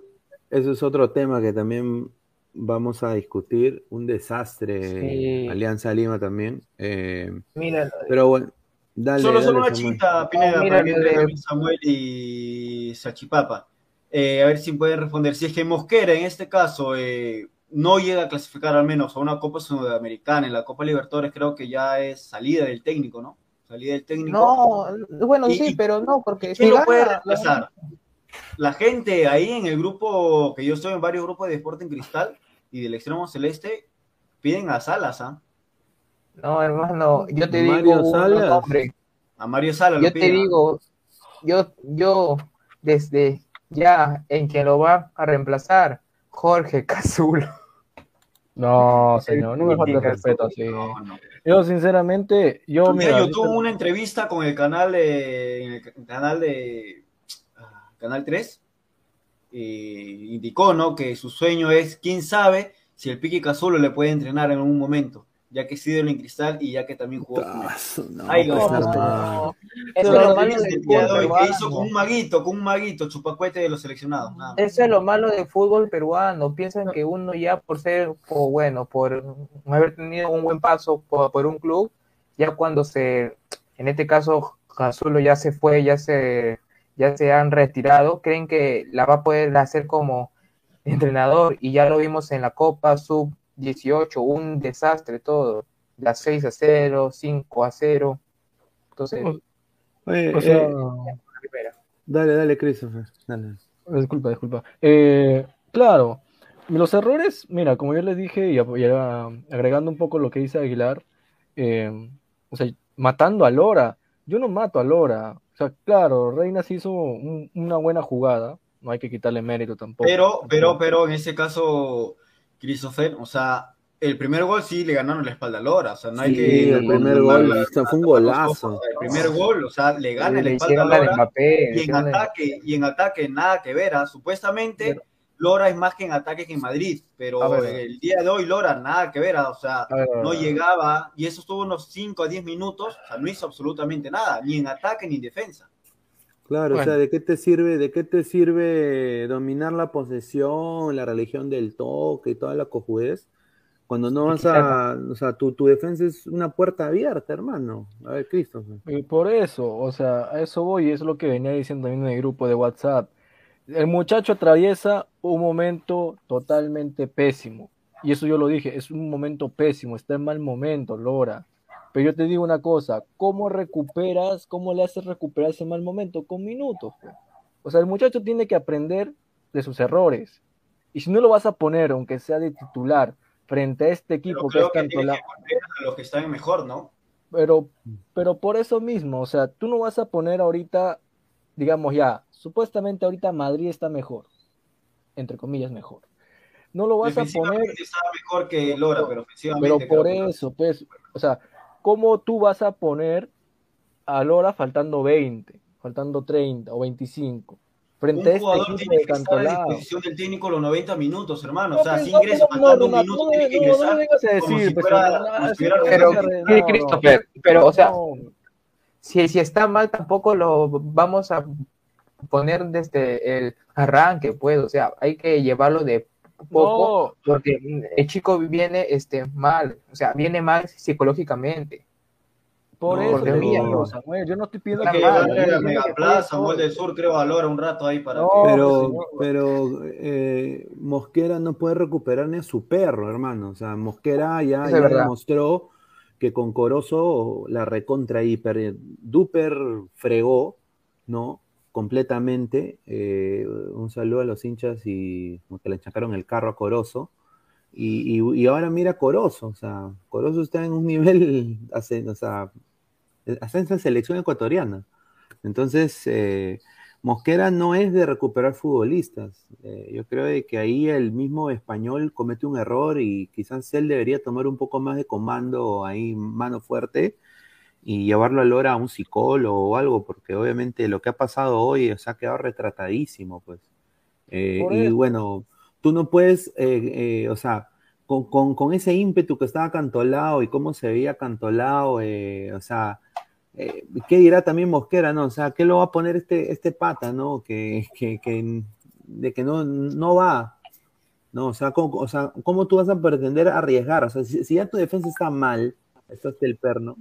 S1: Eso es otro tema que también vamos a discutir. Un desastre. Alianza Lima también. Eh,
S5: Mira,
S1: pero bueno,
S4: solo, solo una chita, Pineda, para que Samuel y Sachipapa. Eh, a ver si pueden responder. Si es que Mosquera, en este caso, eh, no llega a clasificar al menos a una Copa Sudamericana, en la Copa Libertadores creo que ya es salida del técnico, ¿no? Salida del técnico.
S5: No, bueno, sí, pero no, porque...
S4: ¿Quién lo puede reemplazar? La gente ahí en el grupo, que yo estoy en varios grupos de Deporte en Cristal y del Extremo Celeste, piden a Salas, ¿ah?
S5: No, hermano, yo te digo Salas.
S4: A Mario Salas.
S5: Yo te digo, yo, yo, desde ya en que lo va a reemplazar, Jorge Cazulo.
S3: No, señor, no me falta respeto así. Yo, sinceramente, yo.
S4: Mira, yo tuve una entrevista con el canal de. el canal de. Ah, canal 3. Y indicó, ¿no? Que su sueño es, quién sabe si el Piqui Cazulo le puede entrenar en un momento ya que es ídolo en cristal y ya que también jugó. Ay, no, no, Eso es lo malo del fútbol que hizo con un maguito, con un maguito, chupacuete de los seleccionados.
S5: Eso es lo malo del fútbol peruano. Piensan que uno ya por ser, o bueno, por haber tenido un buen paso por, un club, ya cuando se, en este caso, Cazulo ya se fue, ya se, ya se han retirado, creen que la va a poder hacer como entrenador y ya lo vimos en la Copa Sub 18, un desastre todo. Las 6 a 0, 5 a 0. Entonces.
S1: o sea, eh, dale, dale, Christopher. Dale.
S3: Disculpa, disculpa. Eh, claro, los errores, mira, como yo les dije, y, agregando un poco lo que dice Aguilar, eh, o sea, matando a Lora. Yo no mato a Lora. O sea, claro, Reinas hizo una buena jugada, no hay que quitarle mérito tampoco.
S4: Pero, pero, pero en ese caso, Christopher, o sea, el primer gol sí le ganaron la espalda a Lora, o sea, no hay que...
S1: el primer gol fue un golazo.
S4: El primer gol, o sea, le gana la espalda a Lora, y en ataque, y en ataque nada que ver, ¿ah? supuestamente... Lora es más que en ataque que en Madrid, pero el día de hoy Lora nada que ver, ¿ah? o sea, no llegaba y eso estuvo unos 5 a 10 minutos, o sea, no hizo absolutamente nada, ni en ataque ni en defensa.
S1: Claro, o sea, ¿de qué te sirve, de qué te sirve dominar la posesión, la religión del toque y toda la cojudez? Cuando no vas a, o sea, tu, tu defensa es una puerta abierta, hermano. A ver, Cristo.
S3: Y por eso, o sea, a eso voy, es lo que venía diciendo también en el grupo de WhatsApp. El muchacho atraviesa un momento totalmente pésimo. Y eso yo lo dije, es un momento pésimo, está en mal momento, Lora. Pero yo te digo una cosa, ¿cómo recuperas, cómo le haces recuperar ese mal momento? Con minutos. Pues. O sea, el muchacho tiene que aprender de sus errores. Y si no lo vas a poner, aunque sea de titular, frente a este equipo
S4: que es tanto la... a los que están mejor, ¿no?
S3: Pero, pero por eso mismo, o sea, tú no vas a poner ahorita, digamos ya, supuestamente ahorita Madrid está mejor, entre comillas mejor. No lo vas a poner.
S4: Mejor que Lora, pero ofensivamente.
S3: Pero por eso, pues, o sea, ¿cómo tú vas a poner a Lora faltando 20, faltando 30 o 25? Frente
S4: un a este Cantolao. a disposición del técnico los 90 minutos, hermano. o sea, si ingresa faltando un minuto, tiene que ingresar. No, decir,
S5: pero, Christopher, pero, o sea, si, si está mal, tampoco lo vamos a poner desde el arranque, pues, o sea, hay que llevarlo de poco, porque el chico viene este, mal, o sea, viene mal psicológicamente.
S3: Por eso, yo no estoy pidiendo
S4: que vaya a Megaplaza, Samuel del Sur, creo, valora un rato ahí para.
S1: pero, pero eh, Mosquera no puede recuperar ni a su perro, hermano. O sea, Mosquera ya, ya demostró que con Corozo la recontra hiper duper fregó, ¿no? Completamente. Eh, un saludo a los hinchas y que le enchacaron el carro a Corozo. Y, ahora mira Corozo, o sea, Corozo está en un nivel, o sea, hasta en selección ecuatoriana. Entonces, eh, Mosquera no es de recuperar futbolistas. Eh, yo creo que ahí el mismo español comete un error y quizás él debería tomar un poco más de comando ahí, mano fuerte, y llevarlo a Lora a un psicólogo o algo, porque obviamente lo que ha pasado hoy se ha quedado retratadísimo, pues. Eh, y bueno, tú no puedes, eh, eh, o sea, con, ese ímpetu que estaba cantolado y cómo se veía cantolado, o sea, ¿qué dirá también Mosquera, no? O sea, ¿qué lo va a poner este, este pata, no? Que, que, de que no, no va, ¿no? O sea, ¿cómo, o sea, ¿cómo tú vas a pretender arriesgar? O sea, si ya tu defensa está mal, esto es el perno,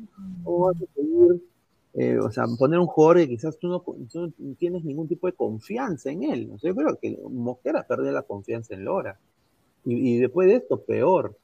S1: o vas a seguir, eh, o sea, poner un jugador que quizás tú no, tienes ningún tipo de confianza en él. O sea, yo creo que Mosquera perdió la confianza en Lora. Y, después de esto, peor.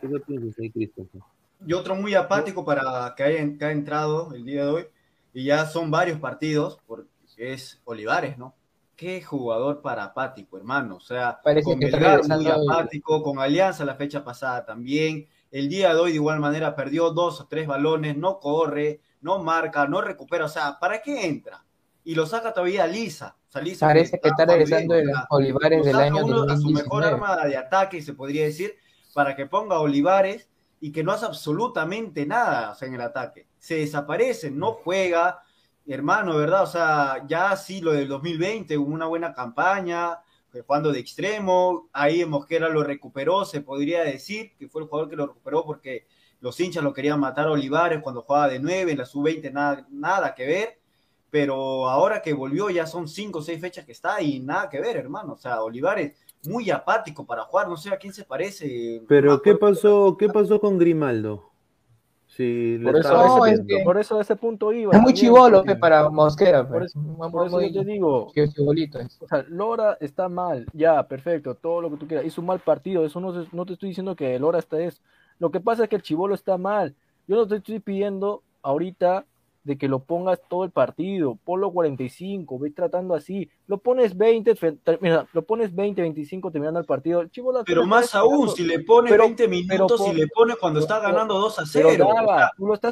S1: ¿Qué piensas ahí, Christopher?
S4: Y otro muy apático para que haya, que haya entrado el día de hoy, y ya son varios partidos, porque es Olivares, ¿no? qué jugador para apático, hermano. O sea, con Belgar muy apático, con Alianza la fecha pasada también. El día de hoy, de igual manera, perdió dos o tres balones, no corre, no marca, no recupera. O sea, ¿para qué entra? Y lo saca todavía Lisa.
S5: Parece que está regresando de Olivares del año
S4: A su mejor arma de ataque, se podría decir, para que ponga Olivares y que no hace absolutamente nada en el ataque. Se desaparece, no juega, hermano, ¿verdad? O sea, ya sí, lo del 2020, hubo una buena campaña, jugando de extremo, ahí Mosquera lo recuperó, se podría decir que fue el jugador que lo recuperó porque los hinchas lo querían matar a Olivares cuando jugaba de 9, en la sub-20 nada, nada que ver, pero ahora que volvió ya son 5 o 6 fechas que está y nada que ver, hermano, o sea, Olivares muy apático para jugar, no sé a quién se parece.
S1: Pero ¿qué pasó, qué pasó con Grimaldo? Sí,
S3: por, eso, ese, por eso ese punto iba.
S5: Es muy chivolo para Mosquera.
S3: Por eso, por eso yo te digo. Que chibolito O sea, Lora está mal, ya, perfecto, todo lo que tú quieras. Hizo un mal partido, eso no, no te estoy diciendo que Lora está es. Lo que pasa es que el chivolo está mal. Yo no te estoy pidiendo ahorita de que lo pongas todo el partido, ponlo 45, ve tratando así, lo pones 20, mira, lo pones 20, 25 terminando el partido. El
S4: Chivo pero más aún, si le pones 20 minutos, y le pones cuando está ganando 2 a 0,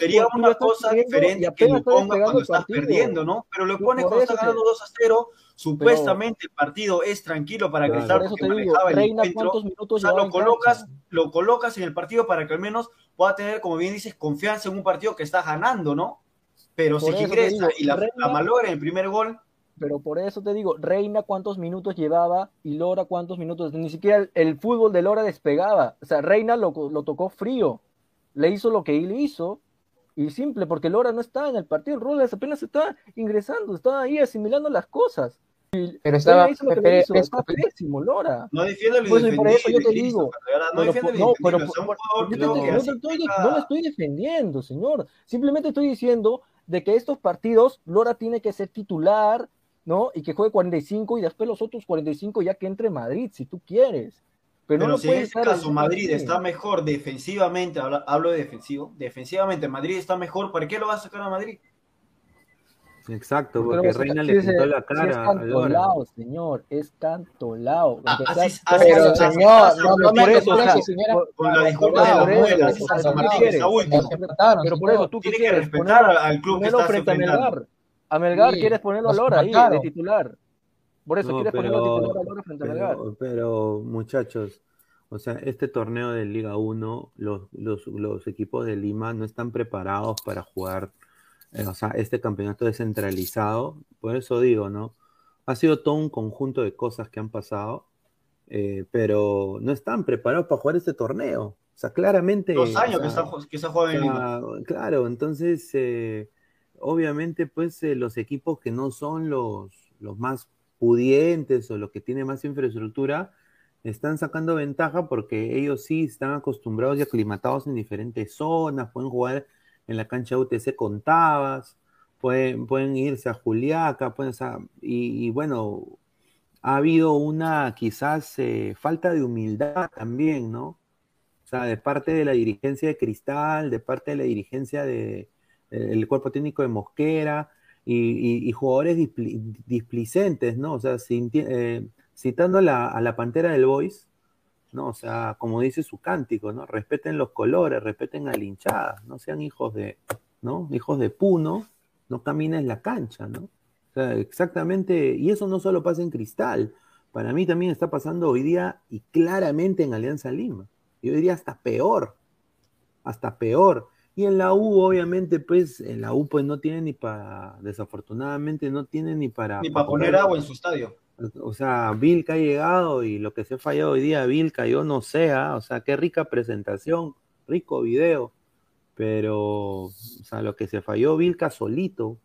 S4: sería una cosa diferente que lo pongas cuando estás perdiendo, ¿no? Pero lo pones cuando está ganando 2 a 0, supuestamente el partido es tranquilo para Cristal porque manejaba el encuentro, o sea, lo colocas, lo colocas en el partido para que al menos pueda tener, como bien dices, confianza en un partido que está ganando, ¿no? Pero si ingresa y la, Reina, en el primer gol.
S3: Pero por eso te digo, Reina cuántos minutos llevaba y Lora cuántos minutos. Ni siquiera el, fútbol de Lora despegaba. O sea, Reina lo, lo, tocó frío. Le hizo lo que él hizo. Y simple, porque Lora no está en el partido. Robles apenas está ingresando, está ahí asimilando las cosas.
S5: Pero estaba,
S3: hizo lo que hizo. está pésimo, Lora.
S4: No defiende el
S3: pues, por eso yo te digo. No pero, no, lo estoy defendiendo, señor. Simplemente estoy diciendo de que estos partidos Lora tiene que ser titular, ¿no? Y que juegue 45 y después los otros 45 ya que entre Madrid, si tú quieres.
S4: Pero, no si en este caso Madrid está mejor defensivamente, hablo, de defensivo, defensivamente Madrid está mejor, ¿para qué lo va a sacar a Madrid?
S1: Exacto, porque Reina le pintó la cara. es
S3: cantolao, señor, es cantolao.
S5: Ah, así, así, pero, señor, no, no me eso, señora.
S4: Con la disculpa de la San Martín está último.
S3: Pero por eso tú
S4: tienes que respetar al club que está
S3: frente a Melgar. A Melgar quieres ponerlo a Lora ahí, de titular. Por eso quieres ponerlo titular a Lora frente a Melgar.
S1: Pero, muchachos, o sea, este torneo de Liga 1, los, los, los equipos de Lima no están preparados para jugar eh, o sea, este campeonato descentralizado, por eso digo, ¿no? Ha sido todo un conjunto de cosas que han pasado, eh, pero no están preparados para jugar este torneo. O sea, claramente.
S4: Dos años que, está, que se juega en Lima.
S1: Claro, entonces, eh, obviamente, pues los equipos que no son los, los más pudientes o los que tienen más infraestructura, están sacando ventaja porque ellos sí están acostumbrados y aclimatados en diferentes zonas, pueden jugar en la cancha UTC con Tabas, pueden, pueden irse a Juliaca, pueden, y, bueno, ha habido una quizás eh, falta de humildad también, ¿no? O sea, de parte de la dirigencia de Cristal, de parte de la dirigencia del de, cuerpo técnico de Mosquera y, jugadores displicentes, ¿no? O sea, eh, citando a la, a la Pantera del Boys, ¿no? O sea, como dice su cántico, ¿no? Respeten los colores, respeten a la hinchada, no sean hijos de, ¿no? Hijos de Puno, no caminen la cancha, ¿no? O sea, exactamente, y eso no solo pasa en Cristal, para mí también está pasando hoy día y claramente en Alianza Lima. Yo diría hasta peor, hasta peor. Y en la U, obviamente, pues, en la U pues no tiene ni para, desafortunadamente no tiene ni para...
S4: Ni para poner agua en su estadio.
S1: O sea, Vilca ha llegado y lo que se ha fallado hoy día, Vilca, yo no sé, ¿ah? o sea, qué rica presentación, rico video, pero, o sea, lo que se falló Vilca solito,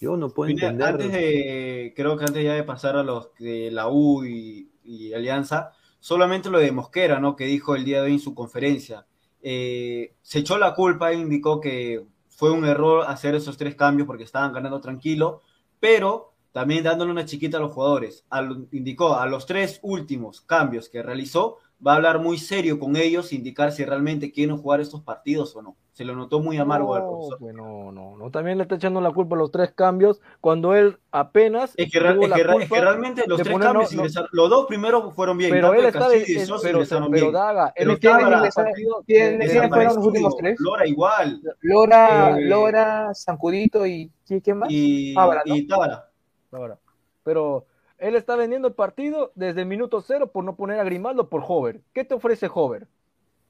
S1: yo no puedo entender.
S4: Antes de, creo que antes ya de pasar a los de la U y, Alianza, solamente lo de Mosquera, ¿no? Que dijo el día de hoy en su conferencia. Eh, se echó la culpa e indicó que fue un error hacer esos tres cambios porque estaban ganando tranquilo, pero también dándole una chiquita a los jugadores. indicó a los tres últimos cambios que realizó, va a hablar muy serio con ellos, indicar si realmente quieren jugar estos partidos o no. Se lo notó muy amargo al profesor.
S3: Bueno, no, no, también le está echando la culpa a los tres cambios cuando él apenas.
S4: Es que, realmente los tres cambios ingresaron. Los dos primeros fueron bien.
S3: Pero él está. De, pero, pero, Daga, él
S5: ¿quiénes fueron los últimos tres?
S4: Lora igual.
S5: Lora, eh, Lora, Sancudito y. ¿Quién más?
S4: Y, y Tábara
S3: ahora. Pero él está vendiendo el partido desde el minuto cero por no poner a Grimaldo por Hover. ¿Qué te ofrece Hover?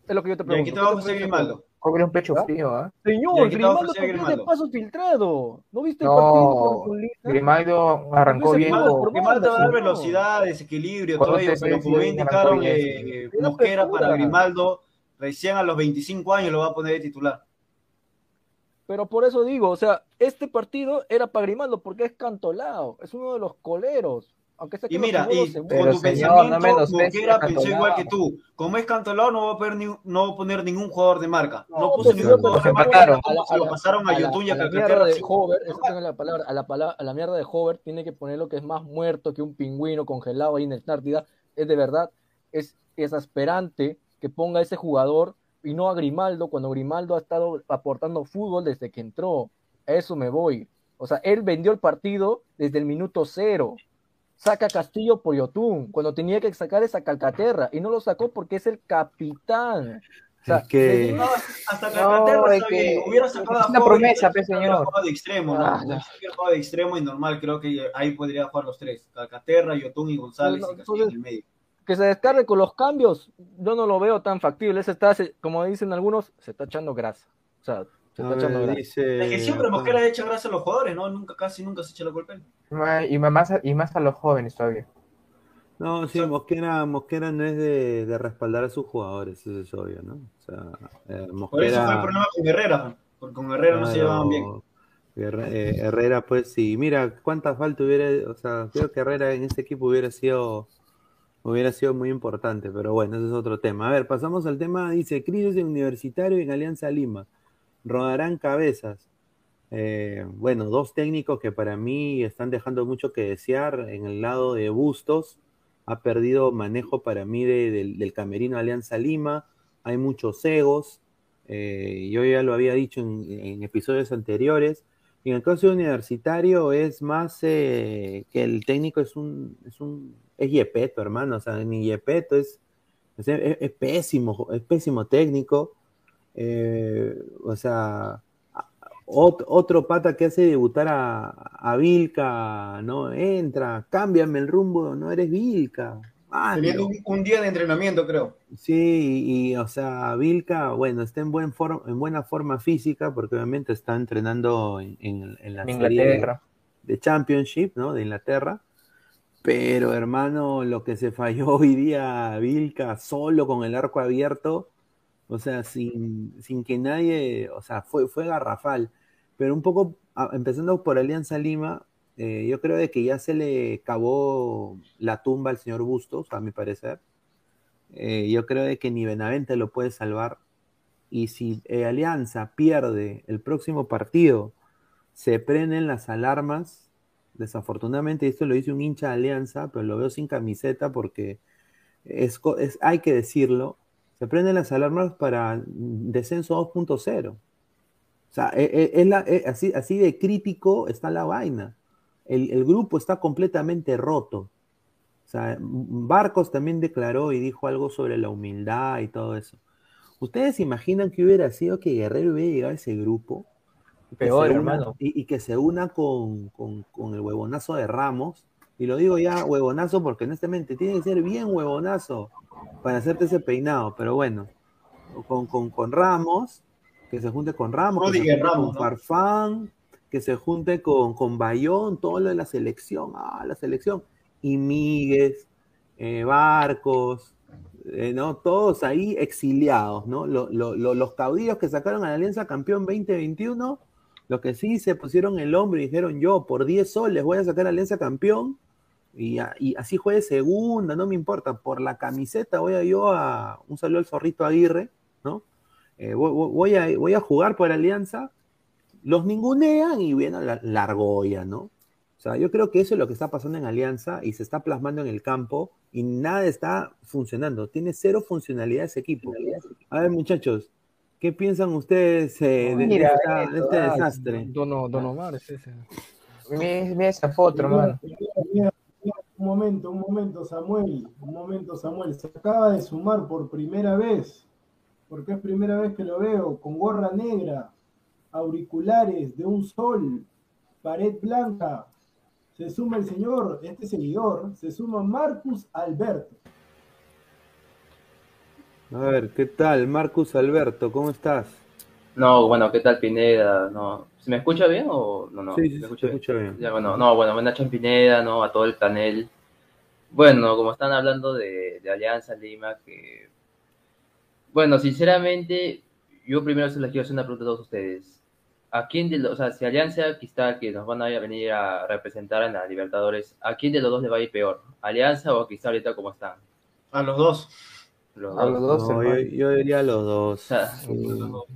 S3: Es lo que yo te pregunto.
S4: ¿Y aquí te va a ofrecer Grimaldo?
S5: Hover un pecho frío, ¿ah?
S3: Señor, Grimaldo es de paso filtrado. ¿No viste
S5: el partido con Grimaldo arrancó bien.
S4: Grimaldo, va a dar velocidad, desequilibrio, todo ello, pero como bien indicaron, eh, Mosquera para Grimaldo, recién a los 25 años lo va a poner de titular.
S3: Pero por eso digo, o sea, este partido era para Grimaldo porque es cantolado, es uno de los coleros. Aunque
S4: y mira, y con tu pensamiento, no pensó igual que tú. Como es cantolado, no va a poner, ni, no va a poner ningún jugador de marca. No, no puso pues, ningún jugador de marca. Se lo pasaron a YouTube y a
S3: Calcaterra. De Hover, la palabra, a, la palabra, a la mierda de Hover tiene que poner lo que es más muerto que un pingüino congelado ahí en el Antártida. Es de verdad, es exasperante que ponga ese jugador y no a Grimaldo, cuando Grimaldo ha estado aportando fútbol desde que entró. a eso me voy. O sea, él vendió el partido desde el minuto cero. Saca Castillo por Yotun, cuando tenía que sacar esa Calcaterra, y no lo sacó porque es el capitán. O sea,
S1: Es que-
S4: No, hasta Calcaterra
S5: No, es que-.
S4: Hubiera sacado
S5: es
S4: a
S5: una
S4: Jorge,
S5: promesa, pe,
S4: hubiera
S5: señor.
S4: de extremo, ¿no?
S3: Ah,
S4: Hubiera jugado de extremo y normal, creo que ahí podría jugar los tres. Calcaterra, Yotun y González
S3: No, no,
S4: y Castillo en el medio.
S3: Que se descargue con los cambios, yo no lo veo tan factible. Ese está, como dicen algunos, se está echando grasa. O sea, se está echando grasa.
S1: dice
S4: Es que siempre. Mosquera echa gracias a los jugadores, ¿no? Nunca, casi nunca se echa la culpa.
S5: Y más, a- y más a los jóvenes todavía.
S1: No, sí, Mosquera, Mosquera no es de, de respaldar a sus jugadores, eso es obvio, ¿no? O sea, eh,
S4: Por eso fue el problema con Herrera, porque con Herrera no se llevaban bien.
S1: Eh, Herrera, pues sí, mira cuánta falta hubiera, o sea, creo que Herrera en este equipo hubiera sido, hubiera sido muy importante, pero bueno, ese es otro tema. A ver, pasamos al tema, dice, crisis en Universitario en Alianza Lima, rodarán cabezas. Eh, bueno, dos técnicos que para mí están dejando mucho que desear en el lado de Bustos, ha perdido manejo para mí de- del, camerino Alianza Lima, hay muchos egos, eh, yo ya lo había dicho en, episodios anteriores, en el caso universitario es más eh, que el técnico es un, es un, es Yepeto, hermano, o sea, ni Yepeto es, es, pésimo, es pésimo técnico, eh, o sea, otro pata que hace debutar a, a Vilca, ¿no? Entra, cámbiame el rumbo, no eres Vilca.
S4: Teniendo un, un día de entrenamiento, creo.
S1: Sí, y o sea, Vilca, bueno, está en, buen for- en buena forma física porque obviamente está entrenando en, en- en la
S5: En
S1: serie de-
S5: Inglaterra.
S1: de Championship, ¿no? De Inglaterra. Pero hermano, lo que se falló hoy día Vilca solo con el arco abierto, o sea, sin, sin que nadie, o sea, fue, fue garrafal. Pero un poco, a- empezando por Alianza Lima, eh, yo creo de que ya se le cavó la tumba al señor Bustos, a mi parecer. Eh, yo creo de que ni Benavente lo puede salvar. Y si eh, Alianza pierde el próximo partido, se prenden las alarmas. Desafortunadamente, esto lo dice un hincha de Alianza, pero lo veo sin camiseta porque es, es- hay que decirlo. Se prenden las alarmas para descenso 2.0. O sea, e- e- es la- es así, así de crítico está la vaina. El, el grupo está completamente roto. O sea, Barcos también declaró y dijo algo sobre la humildad y todo eso. ¿Ustedes imaginan que hubiera sido que Guerrero hubiera llegado a ese grupo? Y que
S5: Peor,
S1: se una-
S5: hermano.
S1: Y, y que se una con, con- con el huevonazo de Ramos. Y lo digo ya huevonazo porque honestamente tiene que ser bien huevonazo para hacerte ese peinado. Pero bueno, con, con, con Ramos, que se junte con Ramos, que se
S4: Rudiger
S1: junte
S4: Ramos,
S1: con
S4: ¿no?
S1: Farfán, que se junte con, con Bayón, todo lo de la selección, ah, la selección, y Míguez, eh, Barcos, eh, ¿no? Todos ahí exiliados, ¿no? Lo- lo- lo- los caudillos que sacaron a la Alianza Campeón 2021, lo que sí se pusieron el hombro y dijeron, yo por 10 soles voy a sacar a Alianza Campeón, y, y así juegue segunda, no me importa, por la camiseta voy a yo a, un saludo al zorrito Aguirre, ¿no? Eh, voy a, voy a jugar por Alianza, los ningunean y viene la, la argolla, ¿no? O sea, yo creo que eso es lo que está pasando en Alianza y se está plasmando en el campo y nada está funcionando. Tiene cero funcionalidad ese equipo. A ver, muchachos, ¿qué piensan ustedes eh, de, de
S5: Mira,
S1: esta- de
S5: esto,
S1: este
S5: ah,
S1: desastre?
S3: Don, Don Omar es ese.
S5: Mira, mira esa foto, hermano.
S2: Un momento, un momento, Samuel. Un momento, Samuel. Se acaba de sumar por primera vez, porque es primera vez que lo veo, con gorra negra, auriculares de un sol, pared blanca. Se suma el señor, este seguidor, se suma Marcus Alberto.
S1: A ver, ¿qué tal? Marcus Alberto, ¿cómo estás?
S7: No, bueno, ¿qué tal Pineda? No, ¿se me escucha bien o no? no
S1: sí, sí,
S7: ¿me
S1: se
S7: escucha bien?
S1: escucha bien.
S7: Ya, bueno, no, bueno, buenas noches Pineda, ¿no? A todo el panel. Bueno, como están hablando de, de Alianza Lima, que... Bueno, sinceramente, yo primero se les quiero hacer una pregunta a todos ustedes. ¿A quién de los, o sea, si Alianza Cristal, que nos van a venir a representar en la Libertadores, ¿a quién de los dos le va a ir peor? ¿Alianza o a Cristal ahorita cómo están?
S4: A los dos.
S7: Los
S5: A los dos,
S1: No, yo, diría a los dos.
S7: O
S1: Sí.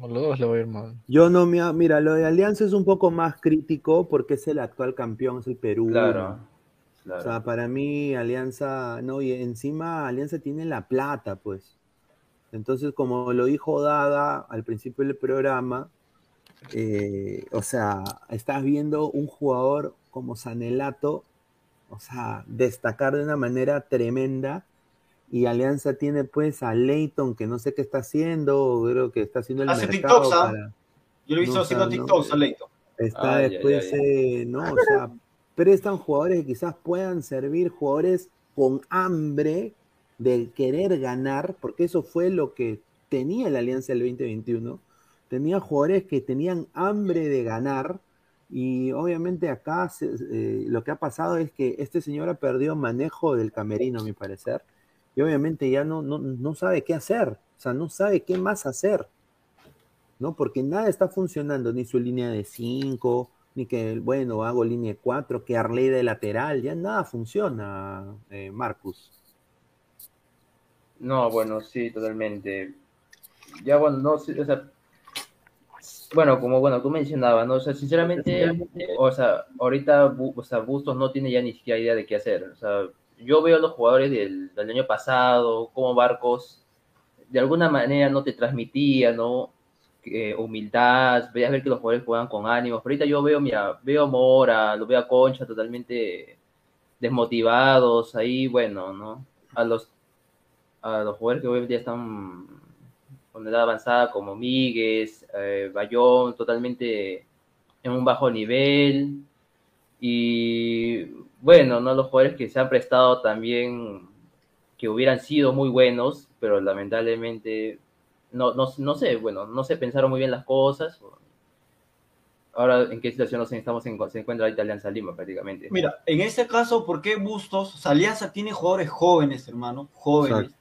S3: A los dos le voy a ir mal.
S1: Yo no me... Mira, lo de Alianza es un poco más crítico porque es el actual campeón, es el Perú.
S7: claro,
S1: O
S7: claro.
S1: sea, para mí Alianza, no, y encima Alianza tiene la plata, pues. Entonces, como lo dijo Dada al principio del programa, eh, o sea, estás viendo un jugador como Sanelato, o sea, destacar de una manera tremenda. Y Alianza tiene pues a Leighton, que no sé qué está haciendo, creo que está haciendo el
S4: Hace
S1: mercado
S4: TikToks, ¿ah?
S1: para-
S4: Yo lo he visto
S1: No,
S4: haciendo
S1: o sea, no,
S4: TikToks a Leito.
S1: Está después, eh, ¿no? O sea, prestan jugadores que quizás puedan servir, jugadores con hambre de querer ganar, porque eso fue lo que tenía la Alianza del 2021. Tenía jugadores que tenían hambre de ganar, y obviamente acá eh, lo que ha pasado es que este señor ha perdido manejo del camerino, a mi parecer, y obviamente ya no, no, no sabe qué hacer, o sea, no sabe qué más hacer. ¿no? Porque nada está funcionando, ni su línea de 5, ni que, bueno, hago línea de 4, que Arley de lateral, ya nada funciona, eh, Marcus.
S7: No, bueno, sí, totalmente. Ya bueno, no o sea, bueno, como bueno, tú mencionabas, ¿no? O sea, sinceramente, o sea, ahorita, o sea, Bustos no tiene ya ni siquiera idea de qué hacer. O sea, yo veo a los jugadores del, del año pasado, como Barcos, de alguna manera no te transmitía, ¿no? Eh, humildad, veías ver que los jugadores juegan con ánimos. Pero ahorita yo veo, mira, veo a Mora, lo veo a Concha totalmente desmotivados, ahí, bueno, ¿no? A los a los jugadores que hoy en día están con edad avanzada, como Míguez, eh, Bayón, totalmente en un bajo nivel. Y bueno, ¿no? Los jugadores que se han prestado también, que hubieran sido muy buenos, pero lamentablemente, no, no, no sé, bueno, no se pensaron muy bien las cosas. Ahora, ¿en qué situación nos estamos en, se encuentra ahorita Alianza Lima prácticamente?
S4: Mira, en este caso, ¿por qué Bustos? O sea, Alianza tiene jugadores jóvenes, hermano, jóvenes.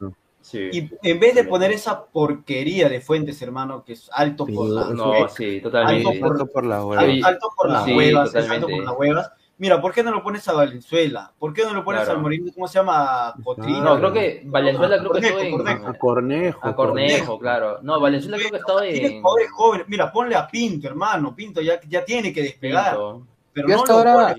S7: Sí.
S4: Y en vez de poner esa porquería de Fuentes, hermano, que es alto por las
S7: no, sí, totalmente.
S4: alto por,
S1: Alto por las huevas.
S4: alto por las
S7: Sí,
S4: huevas, alto por las huevas. Mira, ¿por qué no lo pones a Valenzuela? ¿Por qué no lo pones
S7: Claro.
S4: al Moreno? ¿Cómo se llama?
S7: No, creo que Valenzuela creo que
S4: Cornejo,
S7: estuvo en...
S4: Cornejo.
S1: A Cornejo.
S7: A Cornejo, claro. No, Valenzuela creo que estaba
S4: Tiene
S7: en...
S4: jóvenes. Mira, ponle a Pinto, hermano. Pinto ya, ya tiene que despegar.
S7: Pinto.
S4: Pero
S5: Yo
S4: no
S5: hasta ahora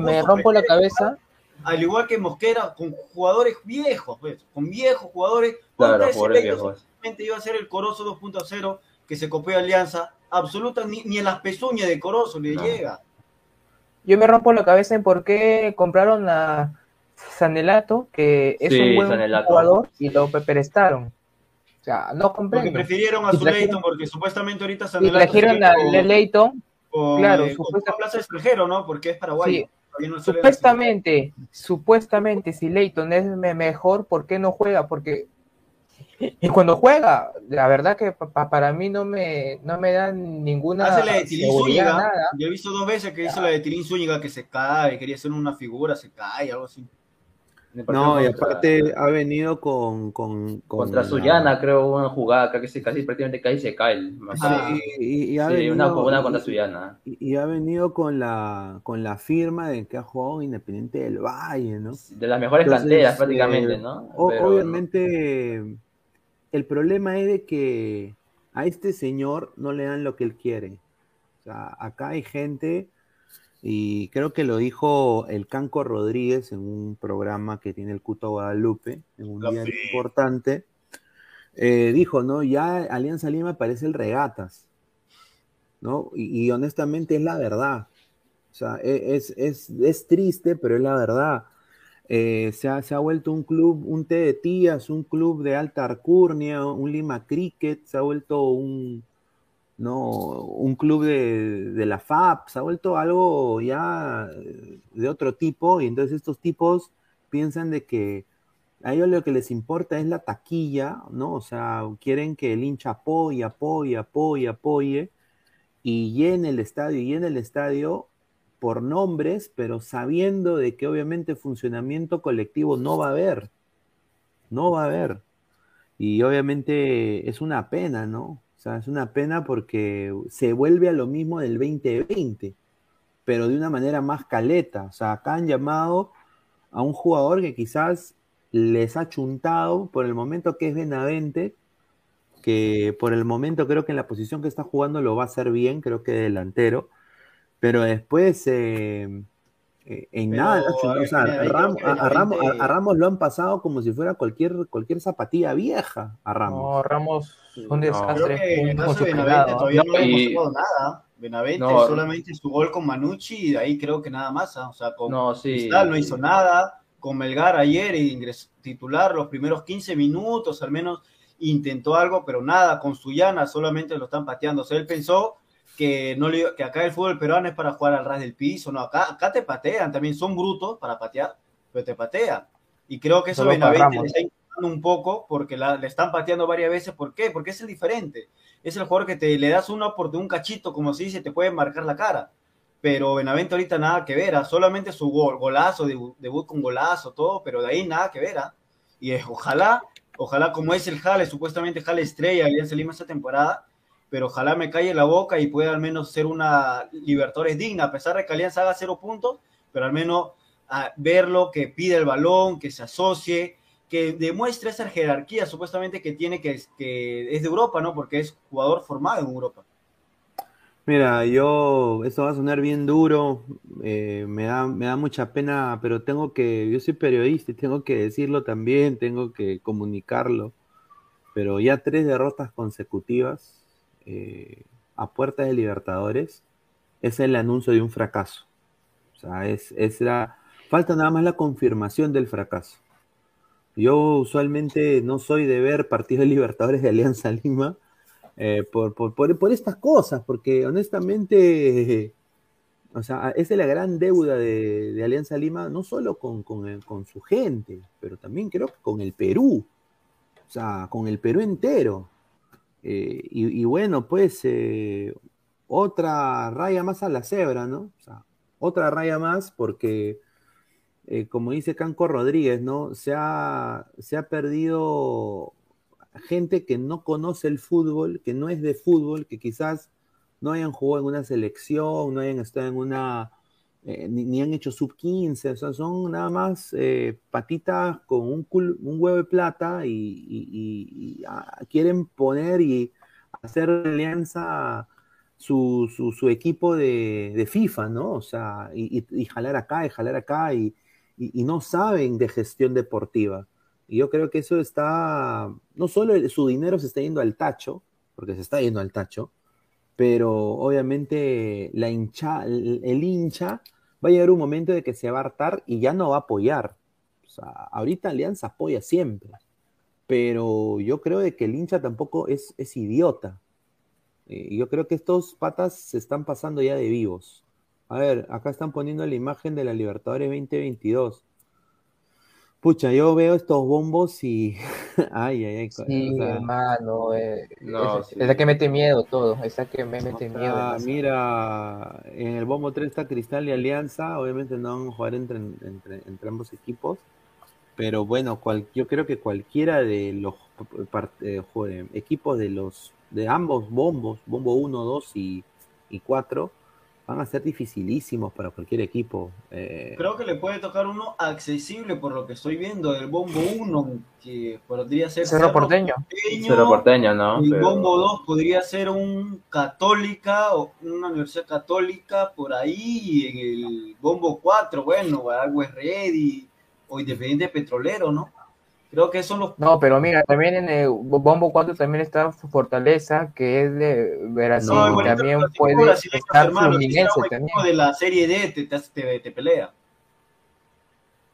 S5: me rompo la cabeza.
S4: Al igual que Mosquera, con jugadores viejos, pues, con viejos jugadores.
S7: Claro, jugadores viejos.
S4: iba a ser el Corozo 2.0 que se copió Alianza. Absoluta, ni, ni en las pezuñas de Corozo le
S7: No.
S4: llega.
S5: Yo me rompo la cabeza en por qué compraron a Sanelato, que es
S7: Sí,
S5: un buen
S7: Sanelato.
S5: jugador, y lo prestaron. O sea, no
S4: Porque
S5: comprendo.
S4: prefirieron a
S5: Y
S4: su
S5: trajeron-
S4: Leighton, porque supuestamente ahorita
S5: Y
S4: Sanelato
S5: trajeron
S4: sigue
S5: a Leighton,
S4: con,
S5: claro,
S4: eh, con
S5: supuesta-
S4: plaza extranjero, ¿no? Porque es paraguayo.
S5: Sí.
S4: No
S5: supuestamente, supuestamente, si Leighton es me- mejor, ¿por qué no juega? Porque y cuando juega, la verdad que pa- pa- para mí no me, no me dan ninguna
S4: Hace la de Tilín Zúñiga.
S5: nada.
S4: Yo he visto dos veces que hizo la de Tilín Zúñiga que se cae, quería hacer una figura, se cae, algo así.
S1: No, y
S7: Contra-
S1: aparte ha venido con. con, con
S7: Contra
S1: la-
S7: Sullana, creo, una jugada, creo que se casi prácticamente cae y se cae. el-.
S4: Ah,
S1: y, y- y ha
S7: sí,
S1: venido,
S7: una, una contra Sullana.
S1: y- y ha venido con la, con la firma de que ha jugado en Independiente del Valle, ¿no?
S7: De las mejores
S1: Entonces,
S7: canteras prácticamente,
S1: eh,
S7: ¿no?
S1: O-
S7: Pero,
S1: obviamente, el problema es de que a este señor no le dan lo que él quiere. O sea, acá hay gente, y creo que lo dijo el Canco Rodríguez en un programa que tiene el Cuto Guadalupe, en un
S4: La
S1: día
S4: fe.
S1: importante. eh, dijo, ¿no? Ya Alianza Lima parece el regatas, ¿no? Y, y honestamente es la verdad. O sea, e- es, es, es triste, pero es la verdad. Eh, se, ha, se ha vuelto un club, un té de tías, un club de alta arcurnia, un Lima Cricket, se ha vuelto un, no, un club de, de la FAP, se ha vuelto algo ya eh, de otro tipo, y entonces estos tipos piensan de que a ellos lo que les importa es la taquilla, ¿no? O sea, quieren que el hincha apoye, apoye, apoye, apoye, y llene el estadio, y llene el estadio por nombres, pero sabiendo de que obviamente funcionamiento colectivo no va a haber, no va a haber. Y obviamente es una pena, ¿no? Sea, es una pena porque se vuelve a lo mismo del 2020, pero de una manera más caleta. O sea, acá han llamado a un jugador que quizás les ha chuntado por el momento que es Benavente, que por el momento creo que en la posición que está jugando lo va a hacer bien, creo que delantero, pero después eh, Eh, en nada, o sea, a, Ramos, lo han pasado como si fuera cualquier, cualquier zapatilla vieja a Ramos.
S5: No, Ramos un desastre.
S4: en el caso de Benavente todavía no, hemos pasado nada. Benavente solamente su gol con Manucci y de ahí creo que nada más. ¿ah? O sea, con no, Cristal no hizo nada. Con Melgar ayer ingresó titular los primeros 15 minutos, al menos intentó algo, pero nada. Con Suyana solamente lo están pateando. O sea, él pensó que, no le, que acá el fútbol peruano es para jugar al ras del piso, no, acá, acá te patean, también son brutos para patear, pero te patean. Y creo que eso Benavente le está incomodando un poco porque le están pateando varias veces. ¿Por qué? Porque es el diferente. Es el jugador que te le das una por un cachito, como se dice, te puede marcar la cara. Pero Benavente ahorita nada que ver, ¿ah? solamente su gol, golazo, debut, con golazo, todo, pero de ahí nada que ver. ¿ah? Y ojalá, ojalá como es el Jale, supuestamente Jale estrella, ya salimos esta temporada, pero ojalá me calle la boca y pueda al menos ser una Libertadores digna, a pesar de que Alianza haga cero puntos, pero al menos a verlo, que pide el balón, que se asocie, que demuestre esa jerarquía supuestamente que tiene, que, que es de Europa, ¿no? Porque es jugador formado en Europa.
S1: Mira, yo, esto va a sonar bien duro, eh, me, da, me da mucha pena, pero tengo que, yo soy periodista y tengo que decirlo también, tengo que comunicarlo, pero ya tres derrotas consecutivas, eh, a puertas de Libertadores es el anuncio de un fracaso. O sea, es, es la, falta nada más la confirmación del fracaso. Yo usualmente no soy de ver partidos de Libertadores de Alianza Lima eh, por, por, por, estas cosas, porque honestamente, o sea, esa es la gran deuda de, Alianza Lima, no solo con, con, con, su gente, pero también creo que con el Perú, o sea, con el Perú entero. Eh, y, bueno, pues eh, otra raya más a la cebra, ¿no? O sea, otra raya más porque, eh, como dice Canco Rodríguez, ¿no? Se ha, se ha perdido gente que no conoce el fútbol, que no es de fútbol, que quizás no hayan jugado en una selección, no hayan estado en una eh, ni, han hecho sub 15, o sea, son nada más eh, patitas con un, un, huevo de plata y, ah, quieren poner y hacer alianza su, su, equipo de, FIFA, ¿no? O sea, y, jalar acá y jalar acá y, no saben de gestión deportiva. Y yo creo que eso está, no solo su dinero se está yendo al tacho, porque se está yendo al tacho, pero obviamente la hincha, el, hincha va a llegar un momento de que se va a hartar y ya no va a apoyar. Ahorita Alianza apoya siempre, pero yo creo de que el hincha tampoco es, es idiota. Eh, yo creo que estos patas se están pasando ya de vivos. A ver, acá están poniendo la imagen de la Libertadores 2022. Pucha, yo veo estos bombos y. ay, ay, ay.
S5: Sí, hermano. Eh, no, es, la que mete miedo todo. Esa que me mete miedo.
S1: Ah, mira, en el bombo 3 está Cristal y Alianza. Obviamente no van a jugar entre, entre, entre ambos equipos. Pero bueno, cual, yo creo que cualquiera de los eh, equipos de los de ambos bombos, bombo 1, 2 y, y 4, van a ser dificilísimos para cualquier equipo.
S4: Eh. Creo que le puede tocar uno accesible por lo que estoy viendo, el Bombo 1, que podría ser
S5: Cerro, Porteño.
S7: Cerro Porteño, ¿no?
S4: El Bombo 2 podría ser un Católica o una universidad católica por ahí, en el Bombo 4, bueno, algo es Ready o Independiente Petrolero, ¿no? Creo que son los.
S5: No, pero mira, también en el Bombo 4 también está Fortaleza, que es de Brasil. y también puede estar Fluminense también.
S4: de la Serie D te, te, te, pelea.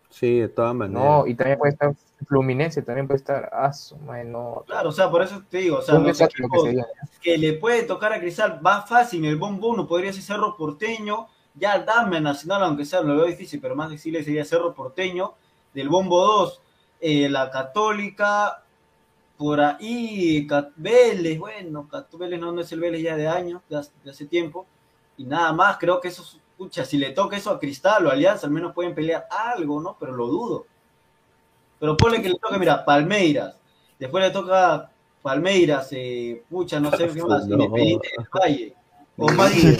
S1: Sí, de todas maneras.
S5: No, y también puede estar Fluminense, también puede estar Aso,
S4: no. Claro, o sea, por eso te digo, o sea, los equipos que, que, le puede tocar a Cristal va fácil en el Bombo 1, podría ser Cerro Porteño, ya dame Nacional, aunque sea, lo veo difícil, pero más difícil sería Cerro Porteño, del Bombo 2 eh, la Católica, por ahí, Vélez, bueno, Vélez no, es el Vélez ya de años, de hace, tiempo, y nada más, creo que eso, escucha, si le toca eso a Cristal o Alianza, al menos pueden pelear algo, ¿no? Pero lo dudo. Pero ponle que le toque, mira, Palmeiras, después le toca Palmeiras, eh, pucha, no sé qué más, Independiente del Valle, o Madrid,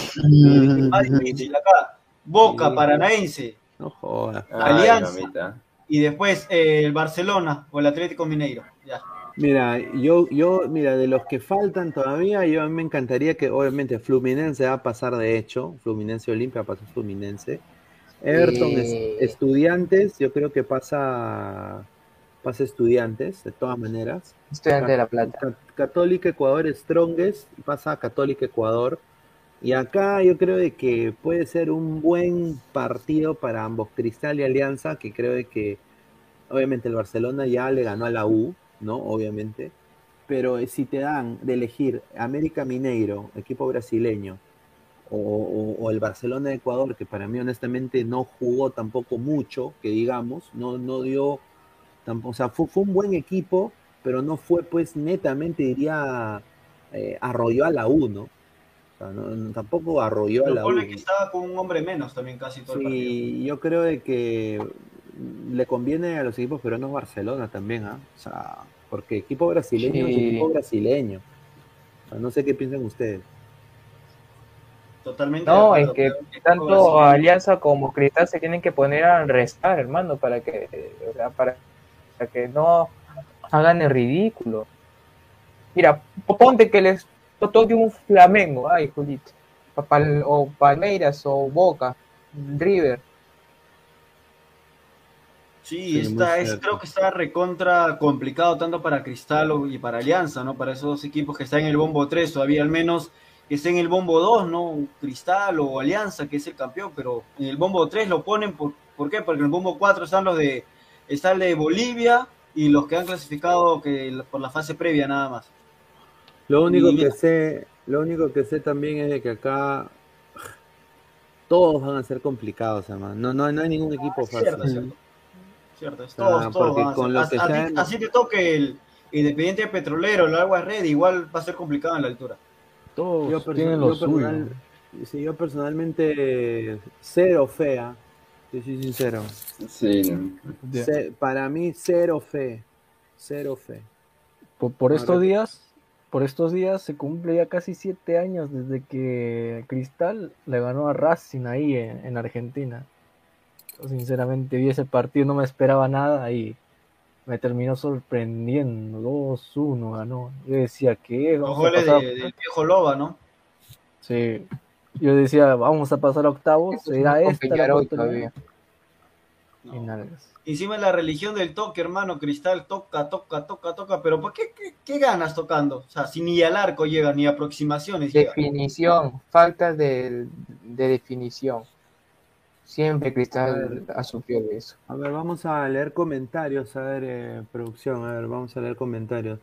S4: Madrid, acá, Boca, Paranaense,
S1: no jodas.
S4: Alianza y después eh, el Barcelona o el Atlético Mineiro. Ya.
S1: Mira, yo, yo, mira, de los que faltan todavía, yo a mí me encantaría que, obviamente, Fluminense va a pasar de hecho, Fluminense Olimpia va a pasar Fluminense. Everton, estudiantes, yo creo que pasa, pasa estudiantes, de todas maneras.
S5: Estudiante de La Plata.
S1: Católica Ecuador Strongest, pasa a Católica Ecuador. Y acá yo creo de que puede ser un buen partido para ambos, Cristal y Alianza, que creo de que obviamente el Barcelona ya le ganó a la U, ¿no? Obviamente. Pero si te dan de elegir América Mineiro, equipo brasileño, o, el Barcelona de Ecuador, que para mí honestamente no jugó tampoco mucho, que digamos, no, no dio, tampoco, o sea, fue, un buen equipo, pero no fue pues netamente, diría, eh, arrolló a la U, ¿no? Tampoco arrolló a la U.
S4: que estaba con un hombre menos también casi todo el partido.
S1: yo creo de que le conviene a los equipos peruanos Barcelona también, ¿ah? O sea, porque equipo brasileño es equipo brasileño. no sé qué piensan ustedes.
S4: Totalmente.
S5: No, es que tanto Alianza como Cristal se tienen que poner a restar, hermano, para que, para, que no hagan el ridículo. Mira, ponte que les toque un Flamengo, ay, Julito, o Palmeiras o Boca, River
S4: Sí, está, es, creo que está recontra complicado tanto para Cristal y para Alianza, ¿no? Para esos equipos que están en el bombo 3, todavía al menos que estén en el bombo 2, ¿no? Cristal o Alianza, que es el campeón, pero en el bombo 3 lo ponen, ¿por, ¿por qué? Porque en el bombo 4 están los de, está el de Bolivia y los que han clasificado que, por la fase previa nada más.
S1: Lo único que sé, lo único que sé también es de que acá todos van a ser complicados, hermano. No, no, no hay ningún equipo fácil.
S4: Cierto, es todos, todos con así, así, te toque el Independiente Petrolero, el Agua Red, igual va a ser complicado en la altura.
S1: Todos yo tienen lo sí, yo personalmente cero fea, yo soy sincero.
S7: Sí,
S1: para mí cero fe, cero fe.
S3: Por, estos días, por estos días se cumple ya casi siete años desde que Cristal le ganó a Racing ahí en Argentina sinceramente vi ese partido, no me esperaba nada y me terminó sorprendiendo. 2-1 ganó. Yo decía que.
S4: Los goles del viejo Loba, ¿no?
S3: Sí. Yo decía, vamos a pasar a octavos. Era esta
S4: todavía. Encima la religión del toque, hermano. Cristal toca, toca, toca, toca. Pero ¿por qué, qué, ganas tocando? O sea, si ni al arco llega, ni aproximaciones.
S5: Definición, falta de, de definición. Siempre Cristal ha sufrido de eso.
S1: A ver, vamos a leer comentarios, a ver, eh, producción, a ver, vamos a leer comentarios.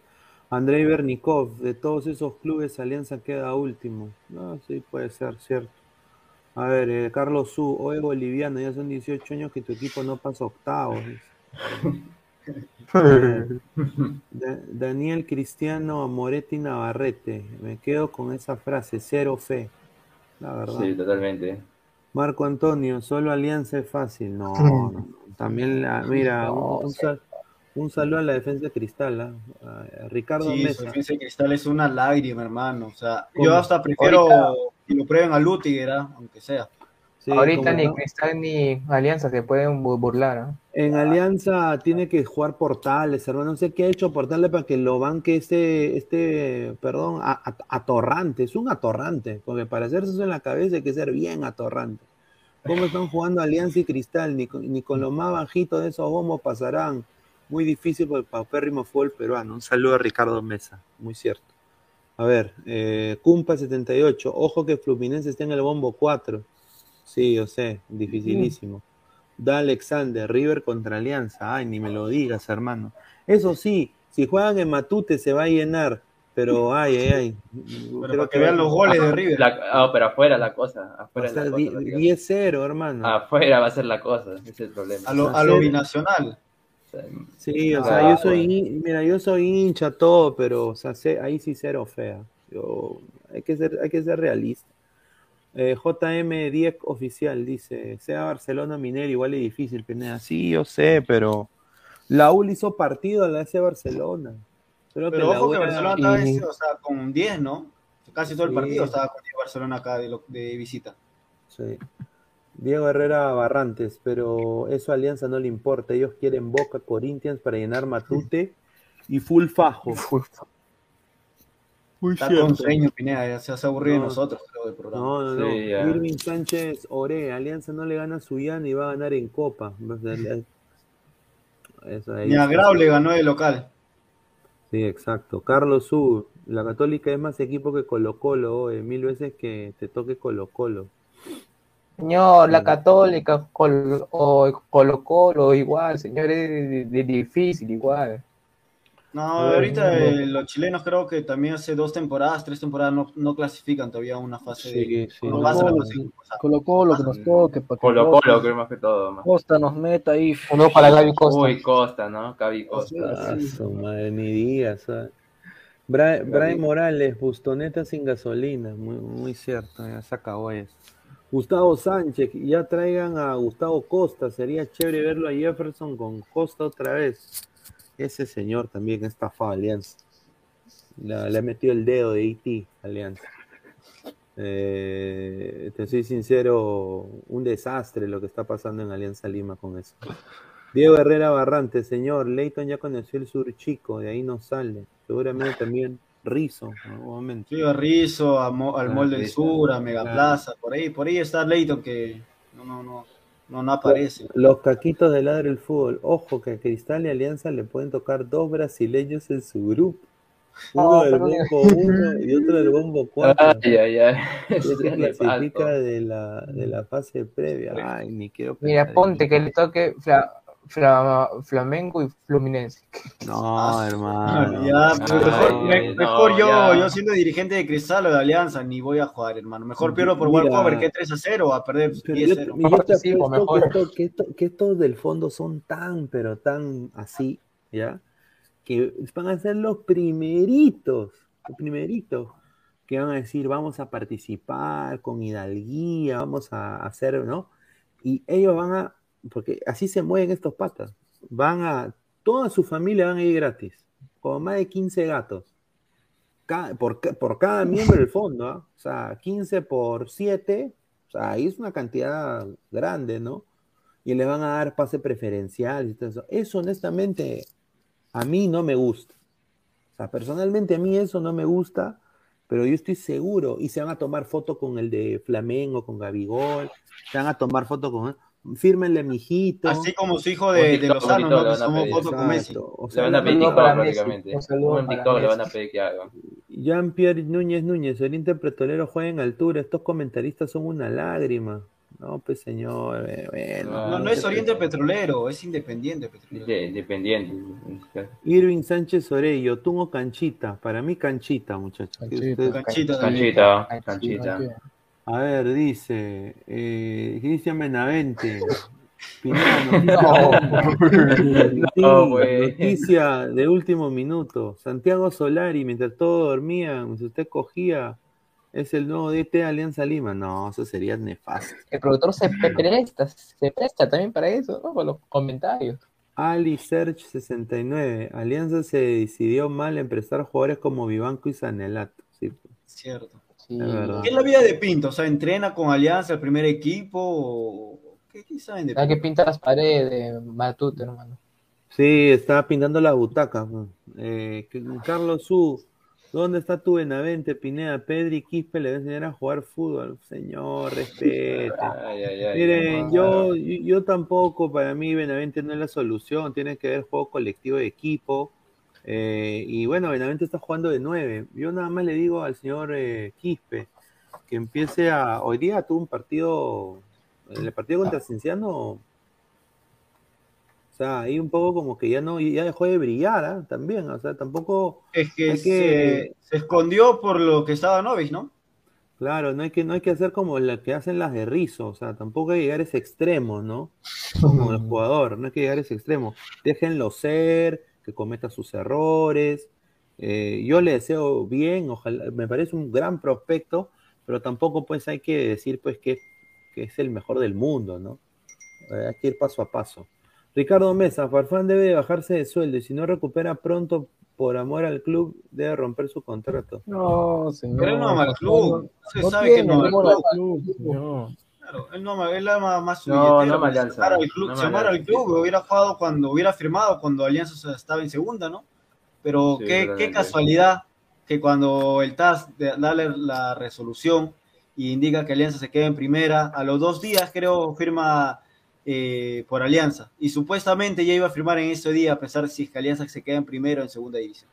S1: Andrei Bernikov, de todos esos clubes, Alianza queda último. No, sí, puede ser, cierto. A ver, eh, Carlos Su, oye boliviano, ya son 18 años que tu equipo no pasa octavos. Daniel Cristiano Moretti Navarrete, me quedo con esa frase, cero fe. La verdad.
S7: Sí, totalmente.
S1: Marco Antonio, solo Alianza es fácil. No, no, también, la, mira, un, saludo a la defensa de Cristal, ¿ah? Ricardo sí, Mesa.
S4: La defensa de Cristal es una lágrima, hermano. O sea, yo hasta prefiero que lo prueben a Lutiger, ¿ah? aunque sea.
S5: Ahorita ni Cristal ni Alianza se pueden burlar. ¿ah?
S1: En Alianza tiene que jugar Portales, hermano. No sé qué ha hecho Portales para que lo banque este, este perdón, atorrante. Es un atorrante, porque para hacerse eso en la cabeza hay que ser bien atorrante. ¿Cómo están jugando Alianza y Cristal? Ni con, ni con lo más bajito de esos bombos pasarán. Muy difícil por el paupérrimo fue el peruano. Un saludo a Ricardo Mesa, muy cierto. A ver, eh, Cumpa 78. Ojo que Fluminense está en el bombo 4. Sí, yo sé, dificilísimo. Da Alexander, River contra Alianza. Ay, ni me lo digas, hermano. Eso sí, si juegan en Matute se va a llenar, pero ay, ay, ay.
S4: Pero para que, vean los goles de River.
S7: Ah, pero afuera la cosa. Afuera
S1: 10-0, hermano.
S7: Afuera va a ser la cosa, ese es el problema.
S4: A lo, a lo binacional.
S1: Sí, o sea, yo soy, mira, yo soy hincha todo, pero o sea, ahí sí cero fea. Yo, hay que ser, hay que ser realista. Eh, JM10 oficial dice, sea Barcelona Minero igual es difícil, Pineda. Sí, yo sé, pero la U hizo partido a la S Barcelona.
S4: pero que ojo que Barcelona estaba o sea, con 10, ¿no? Casi todo el partido estaba con Barcelona acá de, de visita.
S1: Sí. Diego Herrera Barrantes, pero eso a Alianza no le importa. Ellos quieren Boca Corinthians para llenar Matute y full fajo. Muy
S4: Está
S1: cierto.
S4: con sueño, Pineda, ya se hace aburrido de
S1: No.
S4: nosotros, creo, del programa.
S1: No, no, no.
S7: Sí.
S1: Irving Sánchez Ore, Alianza no le gana a Suyana y va a ganar en Copa. Eso ahí
S4: Ni a
S1: está.
S4: Grau le ganó de local.
S1: Sí, exacto. Carlos Sur, la Católica es más equipo que Colo Colo, oye, mil veces que te toque Colo Colo.
S5: Señor, la Católica Col- o Colo Colo, igual, señor, es de- de- difícil, igual.
S4: No, ahorita eh, los chilenos creo que también hace dos temporadas, tres temporadas no, no clasifican todavía a una fase
S3: Sí,
S4: de...
S3: sí.
S4: no pasan la
S3: Colo, Colo Colo que nos toque, para que
S7: Colo Colo, creo más que todo. más.
S3: Costa nos meta ahí.
S5: Uno para Gaby Costa.
S7: Uy, Costa, ¿no? Gaby Costa.
S1: Ah, su madre, ni. ¿sabes? Bra- Brian Morales, Bustoneta sin gasolina. Muy, muy cierto, ya se acabó eso. Gustavo Sánchez, ya traigan a Gustavo Costa. Sería chévere verlo a Jefferson con Costa otra vez. Ese señor también estafado Alianza. Le, ha metido el dedo de IT Alianza. Eh, te soy sincero, un desastre lo que está pasando en Alianza Lima con eso. Diego Herrera Barrante, señor, Leighton ya conoció el sur chico, de ahí no sale. Seguramente también Rizo, en algún momento.
S4: Sí, a Mo- al
S1: Ah,
S4: Mall del. Sur, a Megaplaza, por ahí, por ahí está Leighton que no, no, no, no, no aparece.
S1: Los caquitos de ladre el fútbol. Ojo que a Cristal y Alianza le pueden tocar dos brasileños en su grupo. Uno
S5: Ah,
S1: del bombo 1 y otro del bombo 4.
S7: Ay, ay, ay.
S1: Clasifica de la, de la fase previa. Ay, ni quiero
S5: Mira, ponte que le toque Fla- Fla- Flamengo y Fluminense.
S1: No, hermano.
S4: Ya, pero mejor,
S7: Ay,
S4: me-
S7: ay, no,
S4: mejor yo,
S7: ya.
S4: yo siendo dirigente de Cristal o de Alianza, ni voy a jugar, hermano. Mejor pierdo por. Walcover que 3 a 0 a perder
S1: Pero
S4: 10
S1: yo,
S4: 0.
S1: y yo te
S5: participo,
S1: apuesto
S5: mejor.
S1: que, esto- que, esto- que estos del fondo son tan, pero tan así, ¿ya? Que van a ser los primeritos, los primeritos que van a decir, vamos a participar con hidalguía, vamos a hacer, ¿no? Y ellos van a, porque así se mueven estos patas, van a, toda su familia van a ir gratis, con más de 15 gatos. Por, por cada miembro del fondo, ¿ah? o sea, 15 por 7, o sea, ahí es una cantidad grande, ¿no? Y le van a dar pase preferencial y todo eso. Eso, honestamente, a mí no me gusta. O sea, personalmente a mí eso no me gusta, pero yo estoy seguro. Y se van a tomar foto con el de Flamengo, con Gabigol, se van a tomar foto con. Fírmenle, mijito.
S4: Así como su hijo de, de Lozano, ¿no? Que
S7: pedir.
S4: foto con Messi.
S7: Le van a pedir TikTok prácticamente.
S5: un
S7: TikTok le van a pedir que haga.
S1: Jean-Pierre Núñez Núñez, Oriente Petrolero juega en altura. Estos comentaristas son una lágrima. No, pues señor, eh, bueno.
S4: No, no es Oriente Petrolero, es Independiente Petrolero.
S7: De- Independiente.
S1: Irving Sánchez Orello, tú o Canchita. Para mí, Canchita, muchachos.
S3: Canchita.
S4: Canchita,
S7: canchita.
S1: A ver, dice eh, Cristian Benavente. Noticia,
S7: No, güey.
S1: noticia de último minuto. Santiago Solari, mientras todos dormían, mientras usted cogía, es el nuevo DT de Alianza Lima. No, eso sería nefasto.
S5: El productor se presta, se presta también para eso, ¿no? Por los comentarios.
S1: Ali Search 69. Alianza se decidió mal en prestar jugadores como Vivanco y Sanelato. Sí,
S4: Cierto.
S5: Sí.
S4: ¿Qué es la vida de Pinto? O sea, ¿entrena con Alianza el primer equipo? O... ¿Qué, qué saben de
S5: La que
S4: Pinto?
S5: pinta las paredes, Matute, hermano.
S1: Sí, estaba pintando la butaca. Eh, Carlos Su, ¿dónde está tu Benavente, Pineda? Pedri Quispe le va a enseñar a jugar fútbol. Señor, respete.
S7: Ay, ay, ay.
S1: Miren, yo, yo, yo tampoco, para mí Benavente no es la solución, tiene que ver juego colectivo de equipo. Eh, y bueno, Benavente está jugando de nueve. Yo nada más le digo al señor eh, Quispe que empiece a. Hoy día tuvo un partido, el partido contra Cienciano. O sea, ahí un poco como que ya no, ya dejó de brillar, ¿ah? También, o sea, tampoco.
S4: Es que, se, escondió por lo que estaba Novis, ¿no?
S1: Claro, no hay que, no hay que hacer como la que hacen las de Rizzo, o sea, tampoco hay que llegar a ese extremo, ¿no? Como el jugador, no hay que llegar a ese extremo. Déjenlo ser, que cometa sus errores. Eh, yo le deseo bien, ojalá, me parece un gran prospecto, pero tampoco pues hay que decir pues que, que es el mejor del mundo, ¿no? Eh, hay que ir paso a paso. Ricardo Mesa, Farfán debe bajarse de sueldo y si no recupera pronto por amor al club, debe romper su contrato.
S3: No, señor.
S4: Pero no ama al club. Se
S3: No
S4: sabe que no ama al
S3: amor al
S4: club.
S3: club, señor.
S4: Claro, él no ama, él ama más su
S7: No, no
S4: pues,
S7: Alianza,
S4: se amara al club,
S7: no
S4: se amara al
S7: Alianza,
S4: club, hubiera jugado cuando hubiera firmado cuando Alianza estaba en segunda, ¿no? Pero
S7: Sí,
S4: qué, qué casualidad que cuando el TAS da la resolución y indica que Alianza se queda en primera, a los dos días creo firma eh, por Alianza. Y supuestamente ya iba a firmar en ese día, a pesar de si que Alianza se queda en primero en segunda división.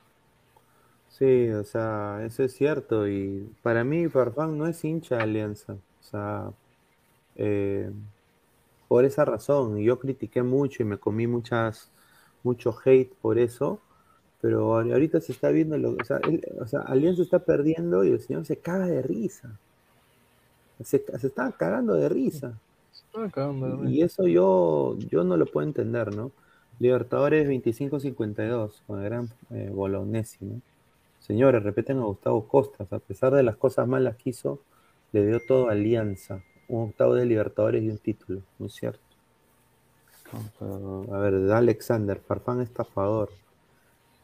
S1: Sí, o sea, eso es cierto. Y para mí, Farfán no es hincha de Alianza. O sea, eh, por esa razón, yo critiqué mucho y me comí muchas, mucho hate por eso. Pero ahorita se está viendo, lo, o, sea, o sea, Alianza está perdiendo y el señor se caga de risa. Se, se está cagando de risa. Y eso yo, yo no lo puedo entender, ¿no? Libertadores 25-52 con el gran eh, Bolognesi, ¿no? Señores, repiten a Gustavo Costas, a pesar de las cosas malas que hizo, le dio todo Alianza, un octavo de Libertadores y un título, ¿no es cierto? A ver, Alexander, Farfán estafador.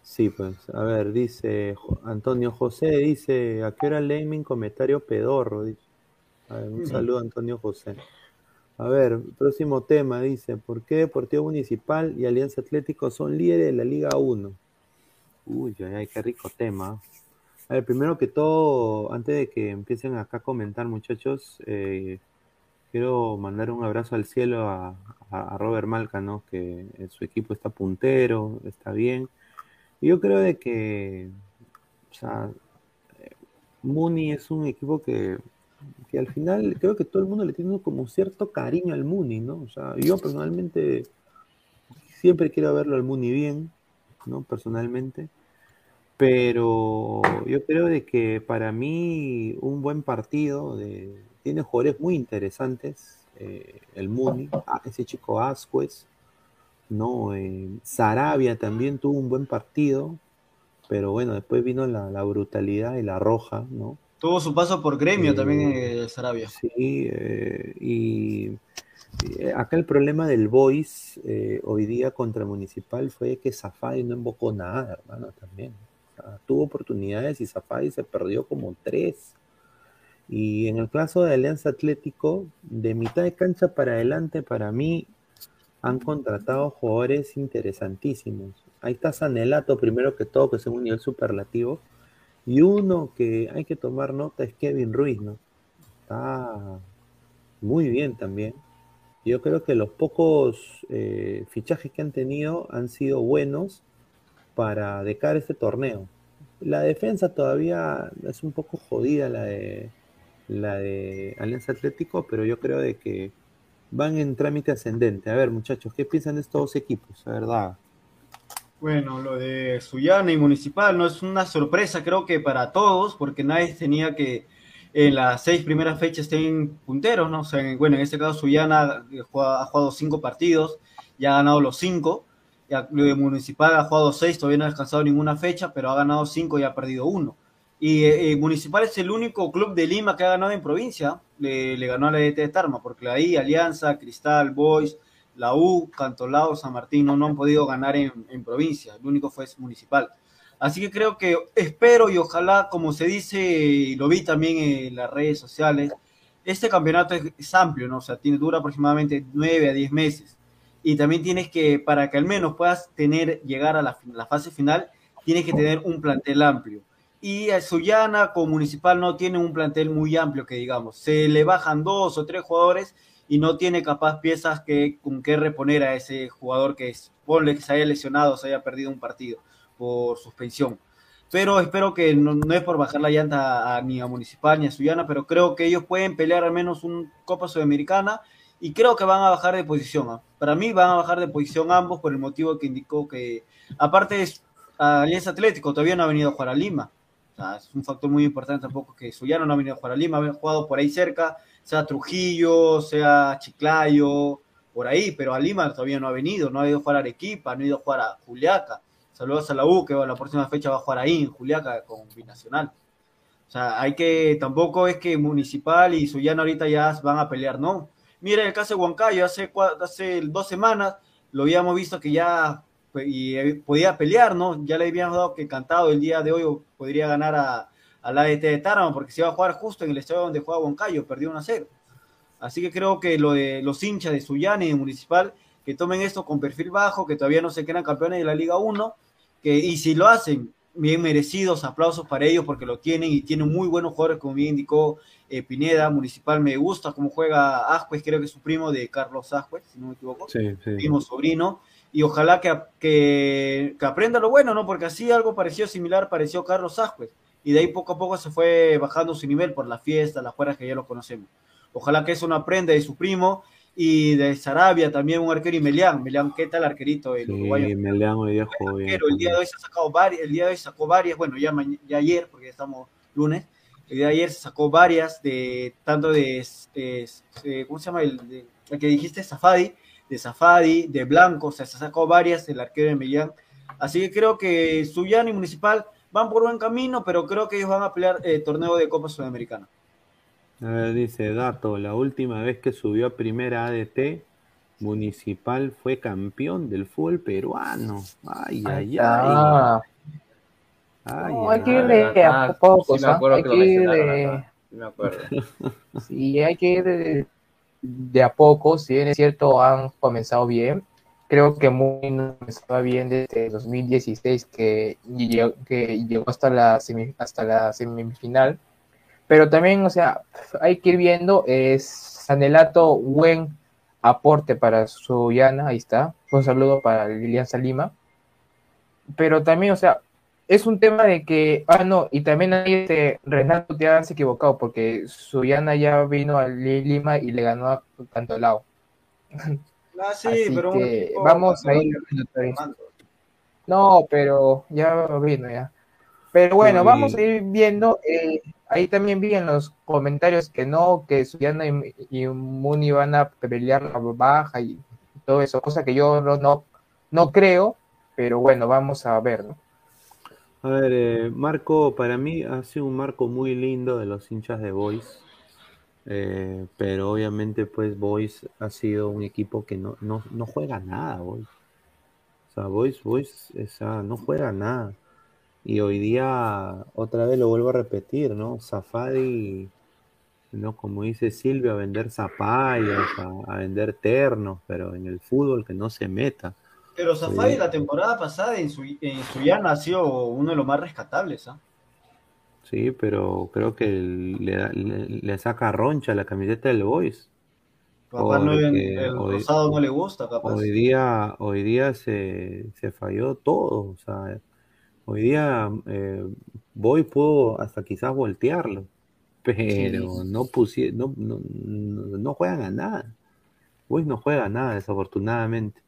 S1: Sí, pues, a ver, dice Antonio José, dice, ¿a qué hora lee mi comentario pedorro? Dice. un saludo Antonio José. A ver, próximo tema, dice, ¿por qué Deportivo Municipal y Alianza Atlético son líderes de la Liga 1? Uy, ay, qué rico tema. A ver, primero que todo, antes de que empiecen acá a comentar, muchachos, eh, quiero mandar un abrazo al cielo a, Robert Malca. Que su equipo está puntero, está bien. Yo creo de que, o sea, Muni es un equipo que, que al final creo que todo el mundo le tiene como cierto cariño al Muni, ¿no? O sea, yo personalmente siempre quiero verlo al Muni bien, ¿no? Personalmente. Pero yo creo de que para mí un buen partido de, tiene jugadores muy interesantes. Eh, el Muni, ah, ese chico Asquez, ¿no? Eh, Sarabia también tuvo un buen partido, pero bueno, después vino la, brutalidad y la roja, ¿no?
S4: Tuvo su paso por gremio también eh, eh Sarabia.
S1: Sí, y acá el problema del Boys hoy día contra Municipal fue que Zafai no invocó nada, hermano, también tuvo oportunidades y Zafai se perdió como tres. Y en el caso de Alianza Atlético, de mitad de cancha para adelante, para mí, han contratado jugadores interesantísimos. Ahí está Sanelato, primero que todo, que es un nivel superlativo. Y uno que hay que tomar nota es Kevin Ruiz, ¿no? Está muy bien también. Yo creo que los pocos eh, fichajes que han tenido han sido buenos para decar este torneo. La defensa todavía es un poco jodida la de la de Alianza Atlético, pero yo creo de que van en trámite ascendente. A ver, muchachos, ¿qué piensan de estos dos equipos? La verdad.
S4: Bueno, lo de Suyana y Municipal no es una sorpresa, creo que para todos, porque nadie tenía que en las seis primeras fechas estén punteros, ¿no? Bueno, en este caso Suyana ha jugado cinco partidos, ya ha ganado los cinco, el Municipal ha jugado seis, todavía no ha descansado ninguna fecha, pero ha ganado cinco y ha perdido uno. Y eh, Municipal es el único club de Lima que ha ganado en provincia. Le, ganó a la ET de Tarma, porque ahí Alianza, Cristal, Boys, la U, Cantolao, San Martín no, han podido ganar en, provincia. El único fue Municipal. Así que creo que espero y ojalá, como se dice, y lo vi también en las redes sociales, este campeonato es, amplio, ¿no? O sea, tiene, dura aproximadamente nueve a diez meses y también tienes que, para que al menos puedas tener, llegar a la, fase final, tienes que tener un plantel amplio. Y a Sullana como Municipal no tiene un plantel muy amplio que digamos, se le bajan dos o tres jugadores y no tiene capaz piezas que, con que reponer a ese jugador que es, ponle que se haya lesionado, se haya perdido un partido por suspensión. Pero espero que no, es por bajar la llanta ni a Municipal ni a Sullana, pero creo que ellos pueden pelear al menos un Copa Sudamericana y creo que van a bajar de posición. ¿ah? Para mí van a bajar de posición ambos por el motivo que indicó que, aparte, es, Alianza Atlético todavía no ha venido a jugar a Lima. Es un factor muy importante tampoco que Suyano no ha venido a jugar a Lima, ha jugado por ahí cerca, sea Trujillo, sea Chiclayo, por ahí, pero a Lima todavía no ha venido, no ha ido a jugar a Arequipa, no ha ido a jugar a Juliaca. Saludos a la U, que la próxima fecha va a jugar ahí en Juliaca con Binacional. O sea, hay que, tampoco es que Municipal y Suyano ahorita ya van a pelear, no Mira el caso de Huancayo, hace, hace dos semanas lo habíamos visto que ya y, eh, podía pelear, ¿no? Ya le habíamos dado que cantado el día de hoy podría ganar a, la ADT de Tarama porque se iba a jugar justo en el estadio donde juega Huancayo, perdió 1 a 0. Así que creo que lo de los hinchas de Suyana y de Municipal que tomen esto con perfil bajo, que todavía no se quedan campeones de la Liga 1, que, y si lo hacen bien merecidos, aplausos para ellos porque lo tienen y tienen muy buenos jugadores, como bien indicó eh, Pineda, Municipal me gusta cómo juega Ascuez, creo que es su primo de Carlos Ascuez, si no me equivoco,
S1: Sí, sí.
S4: primo sobrino, y ojalá que, que, que aprenda lo bueno, ¿no? Porque así algo parecido, similar, pareció Carlos Ascuez, y de ahí poco a poco se fue bajando su nivel por la fiesta, las juegas que ya lo conocemos. Ojalá que eso no aprenda de su primo y de Sarabia también un arquero y Melián. Melián, ¿qué tal arquerito el
S1: Sí,
S4: uruguayo?
S1: Melián hoy día jugó
S4: el día de hoy se ha sacado varias, el día de hoy sacó varias, bueno, ya, ya ayer, porque ya estamos lunes, el día de ayer se sacó varias de, tanto de, eh, eh, ¿cómo se llama? El, de- el que dijiste, Zafadi, de Zafadi, de Blanco, o sea, se sacó varias el arquero de Melián. Así que creo que Suyana y Municipal van por buen camino, pero creo que ellos van a pelear el torneo de Copa Sudamericana.
S1: A ver, dice Dato, la última vez que subió a primera ADT, Municipal fue campeón del fútbol peruano. Ay, ay, ay.
S5: Ah,
S1: Ay,
S5: no,
S1: ay,
S5: hay que ir de a
S7: Ah,
S5: poco,
S7: sí me acuerdo
S5: hay
S7: que
S5: que
S7: lo
S5: ir
S7: mencionaron
S5: de,
S7: acá. Sí me acuerdo.
S5: sí, hay que ir de, de a poco, si bien es cierto, han comenzado bien. Creo que muy no comenzaba bien desde 2016 que que llegó hasta la hasta la semifinal. Pero también, o sea, hay que ir viendo, es Sanelato, buen aporte para Suyana, ahí está. Un saludo para Lilian Salima. Pero también, o sea, es un tema de que, ah, no, y también ahí este, Renato te has equivocado, porque Suyana ya vino a Li- Lima y le ganó a Cantolao.
S4: Ah, sí,
S5: Así
S4: pero
S5: que vamos a ir. No, pero ya vino ya. Pero bueno, vamos a ir viendo. eh, ahí también vi en los comentarios que no, que Suyana y, y Muni van a pelear la baja y todo eso, cosa que yo no, no, no creo, pero bueno, vamos a ver, ¿no?
S1: A ver, eh, Marco, para mí ha sido un marco muy lindo de los hinchas de Boys. Eh, pero obviamente, pues, Boys ha sido un equipo que no, no, no juega nada, Boys. O sea, Boys, Boys, no juega nada. Y hoy día, otra vez lo vuelvo a repetir, ¿no? Safadi, ¿no? Como dice Silvia, a vender zapallas, a, a vender ternos, pero en el fútbol que no se meta.
S4: Pero Safari
S1: Sí.
S4: la temporada pasada en, su, en Suyana ha sido uno de los más rescatables. ¿ah?
S1: Sí, pero creo que le, le, le saca roncha la camiseta del Boys.
S4: Capaz no, el
S1: hoy-
S4: rosado no le gusta, capaz.
S1: Hoy día, hoy día se, se falló todo. O sea, hoy día eh, Boy pudo hasta quizás voltearlo, pero no, pusie, no, no, no, no juegan a nada. Boys no juega a nada, desafortunadamente.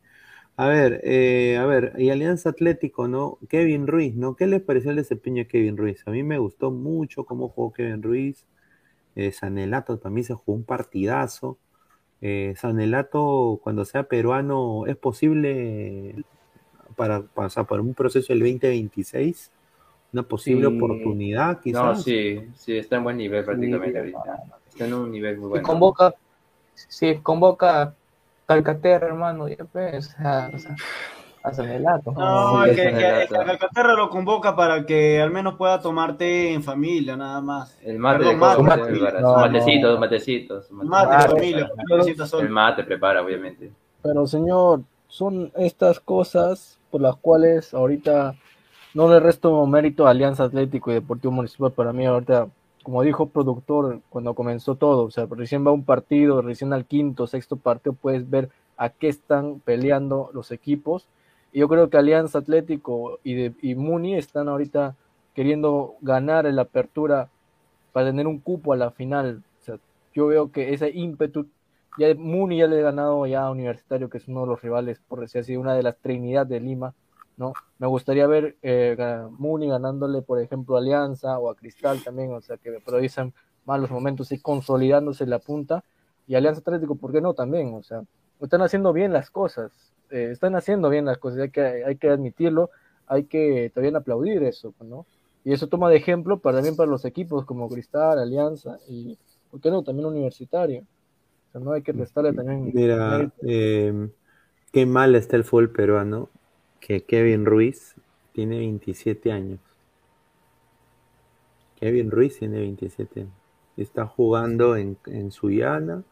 S1: A ver, eh, a ver, y Alianza Atlético, ¿no? Kevin Ruiz, ¿no? ¿Qué les pareció el desempeño de Kevin Ruiz? A mí me gustó mucho cómo jugó Kevin Ruiz. Eh, Sanelato también se jugó un partidazo. Eh, Sanelato, cuando sea peruano, ¿es posible para pasar por un proceso del 2026? ¿Una posible
S7: Sí.
S1: oportunidad,
S7: No,
S1: quizás?
S7: sí, sí, está en buen nivel prácticamente
S5: Sí.
S7: ahorita. Está en un nivel muy
S5: Y
S7: bueno.
S5: convoca, sí, convoca Calcaterra, hermano, ya pues, a, a Sanelato.
S4: No, que, que- que Calcaterra lo convoca para que al menos pueda tomarte en familia, nada más.
S7: El mate
S4: Perdón,
S7: de
S4: mate, mate,
S7: para-
S5: no,
S7: su
S5: no.
S7: matecito, matecito, su
S4: Mate.
S5: Mate.
S4: familia, solo.
S7: El mate prepara, obviamente.
S3: Pero señor, son estas cosas por las cuales ahorita no le resto mérito a Alianza Atlético y Deportivo Municipal. Para mí ahorita, como dijo productor cuando comenzó todo, o sea, recién va un partido, recién al quinto, sexto partido puedes ver a qué están peleando los equipos. Y yo creo que Alianza Atlético y, de, y Muni están ahorita queriendo ganar en la apertura para tener un cupo a la final. O sea, yo veo que ese ímpetu ya Muni ya le ha ganado ya a Universitario, que es uno de los rivales, por decir así, una de las Trinidad de Lima, ¿no? Me gustaría ver eh, a Muni ganándole, por ejemplo, a Alianza o a Cristal también, o sea, que aprovechan malos momentos y consolidándose en la punta. Y Alianza Atlético, ¿por qué no también? O sea, están haciendo bien las cosas, eh, están haciendo bien las cosas, hay que, hay que admitirlo, hay que también aplaudir eso, ¿no? Y eso toma de ejemplo para, también para los equipos como Cristal, Alianza y, ¿por qué no? También Universitario. O sea, no hay que restarle también
S1: Mira, eh, qué mal está el fútbol peruano, que Kevin Ruiz tiene 27 años. Kevin Ruiz tiene 27 años. Está jugando en, en Sullana,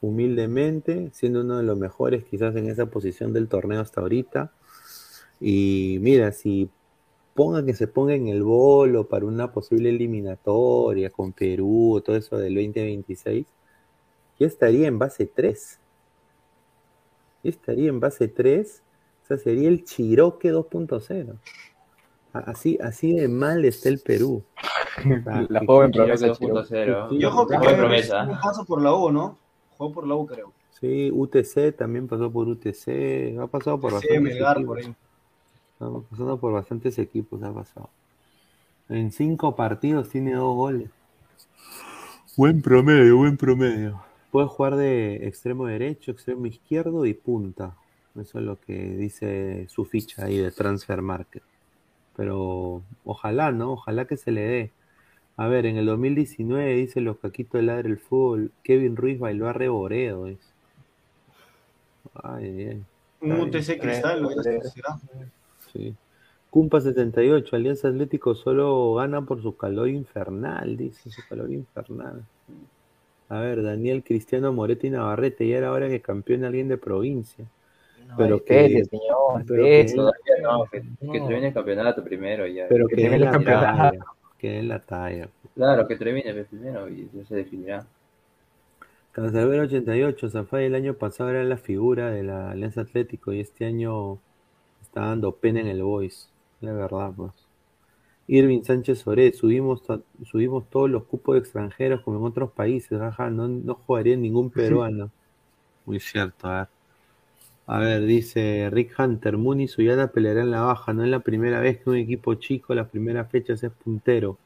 S1: humildemente, siendo uno de los mejores quizás en esa posición del torneo hasta ahorita. Y mira, si ponga que se ponga en el bolo para una posible eliminatoria con Perú, todo eso del 2026, ya estaría en base 3. Ya estaría en base 3. O sea, sería el Chiroque 2.0. Así, así de mal está el Perú.
S4: la joven promesa 2.0. Yo creo que promesa. un paso por la U, ¿no? Jugó por la U, creo.
S1: Sí, UTC también pasó por UTC. Ha pasado por bastantes equipos. Ha pasado por bastantes equipos, ha pasado. En cinco partidos tiene dos goles. Buen promedio, buen promedio. Puede jugar de extremo derecho, extremo izquierdo y punta. Eso es lo que dice su ficha ahí de Transfer Market. Pero ojalá, ¿no? Ojalá que se le dé. A ver, en el 2019 dice los caquitos de ladre el fútbol, Kevin Ruiz bailó a Reboredo. Es.
S4: Ay, ay. Un UTC Cristal,
S1: Sí. Cumpa 78, Alianza Atlético solo gana por su calor infernal, dice, su calor infernal. A ver, Daniel Cristiano Moretti Navarrete, ya era hora que campeone alguien de provincia. Pero que,
S7: señor, pero que, todavía no, que, termine el campeonato primero ya.
S1: Pero que,
S7: termine
S1: la talla, que la talla.
S7: Claro, que termine primero y eso se definirá.
S1: Cancelero 88, Zafay el año pasado era la figura de la Alianza Atlético y este año está dando pena en el Boys, la verdad, pues. Irving Sánchez Soré, subimos, subimos todos los cupos de extranjeros como en otros países, ajá, no, no jugaría ningún peruano. Muy cierto, a ver. A ver, dice Rick Hunter, Muni y Suyana peleará en la baja, no es la primera vez que un equipo chico las primeras fechas es puntero.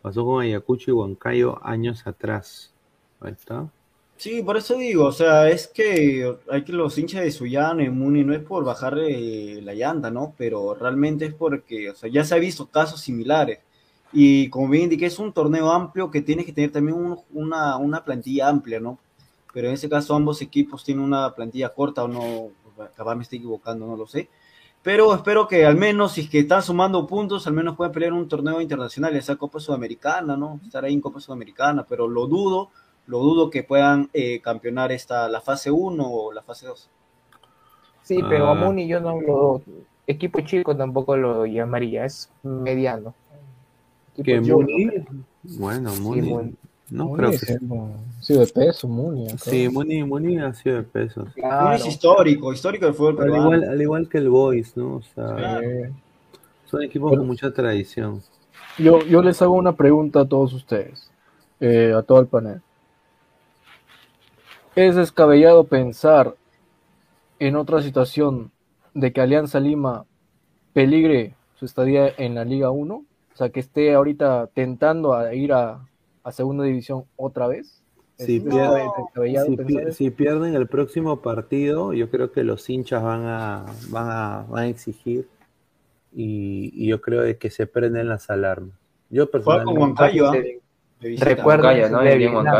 S1: Pasó con Ayacucho y Huancayo años atrás. Ahí está.
S4: Sí, por eso digo, o sea, es que hay que los hinchas de Suyana y Muni no es por bajarle la llanta, ¿no? Pero realmente es porque, o sea, ya se ha visto casos similares. Y como bien indiqué, es un torneo amplio que tiene que tener también una, una plantilla amplia, ¿no? Pero en ese caso ambos equipos tienen una plantilla corta o no, acabar me estoy equivocando, no lo sé. Pero espero que al menos, si es que están sumando puntos, al menos puedan pelear un torneo internacional, esa Copa Sudamericana, ¿no? Estar ahí en Copa Sudamericana, pero lo dudo lo dudo que puedan eh, campeonar esta, la fase 1 o la fase 2.
S5: Sí, pero a ah. Muni yo no lo. Equipo chico tampoco lo llamaría, es mediano.
S1: ¿Qué Muni? Bueno, Muni. No creo que
S3: sea. Ha sido de peso, Muni.
S1: Sí, Muni, Muni ha sido de peso.
S4: Muni es histórico, histórico del fútbol
S1: al igual, al igual que el Boys, ¿no? O sea, son equipos con mucha tradición.
S3: Yo, yo les hago una pregunta a todos ustedes, eh, a todo el panel. Es descabellado pensar en otra situación de que Alianza Lima peligre su estadía en la Liga 1, o sea, que esté ahorita tentando a ir a, segunda división otra vez.
S1: Si, pierden el próximo partido, yo creo que los hinchas van a, van a, van a exigir y, yo creo que se prenden las alarmas. Yo
S4: personalmente,
S5: Recuerdos ¿no? de Vietnam.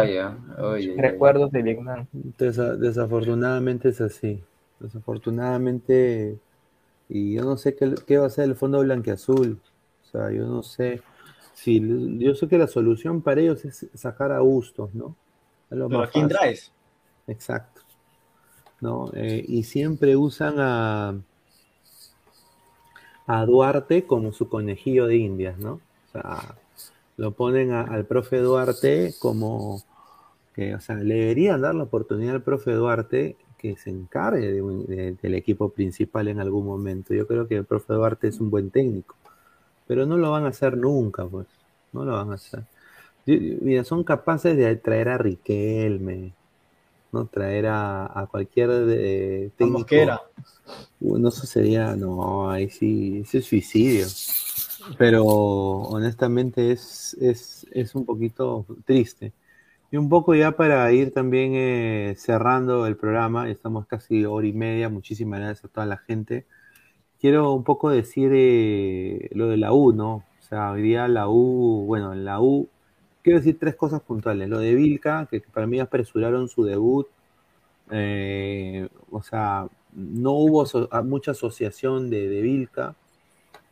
S5: Recuerdos de Vietnam.
S1: desafortunadamente es así. Desafortunadamente, y yo no sé qué, qué va a ser el fondo blanqueazul. O sea, yo no sé. Si, yo sé que la solución para ellos es sacar a Bustos, ¿no?
S4: Pero ¿a quién traes?
S1: Exacto. ¿No? Eh, y siempre usan a, a Duarte como su conejillo de indias, ¿no? O sea, lo ponen al profe Duarte como que, o sea, le deberían dar la oportunidad al profe Duarte que se encargue del equipo principal en algún momento. Yo creo que el profe Duarte es un buen técnico, pero no lo van a hacer nunca, pues, no lo van a hacer. Mira, son capaces de traer a Riquelme, no traer a, cualquier de, técnico. No, eso sería, no, ahí sí, ese es suicidio pero honestamente es, es, es, un poquito triste. Y un poco ya para ir también eh, cerrando el programa, estamos casi hora y media, muchísimas gracias a toda la gente. Quiero un poco decir eh, lo de la U, ¿no? O sea, hoy la U, bueno, en la U, quiero decir tres cosas puntuales. Lo de Vilca, que para mí apresuraron su debut, eh, o sea, no hubo mucha asociación de, de Vilca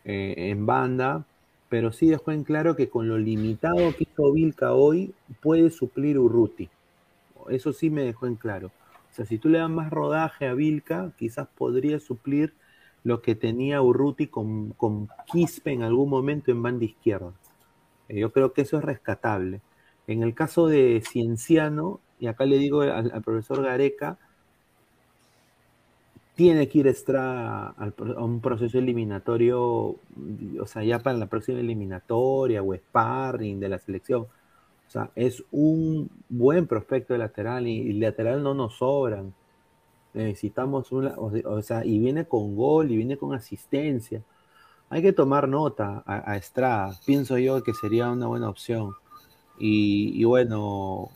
S1: eh, en banda, pero sí dejó en claro que con lo limitado que hizo Vilca hoy, puede suplir Urruti. Eso sí me dejó en claro. O sea, si tú le das más rodaje a Vilca, quizás podría suplir lo que tenía Urruti con, con Quispe en algún momento en banda izquierda. Eh, yo creo que eso es rescatable. En el caso de Cienciano, y acá le digo al, profesor Gareca, tiene que ir extra a, un proceso eliminatorio, o sea, ya para la próxima eliminatoria o sparring de la selección. O sea, es un buen prospecto de lateral y, lateral no nos sobran. Necesitamos una, o, sea, y viene con gol y viene con asistencia. Hay que tomar nota a, Estrada. Pienso yo que sería una buena opción. Y, bueno,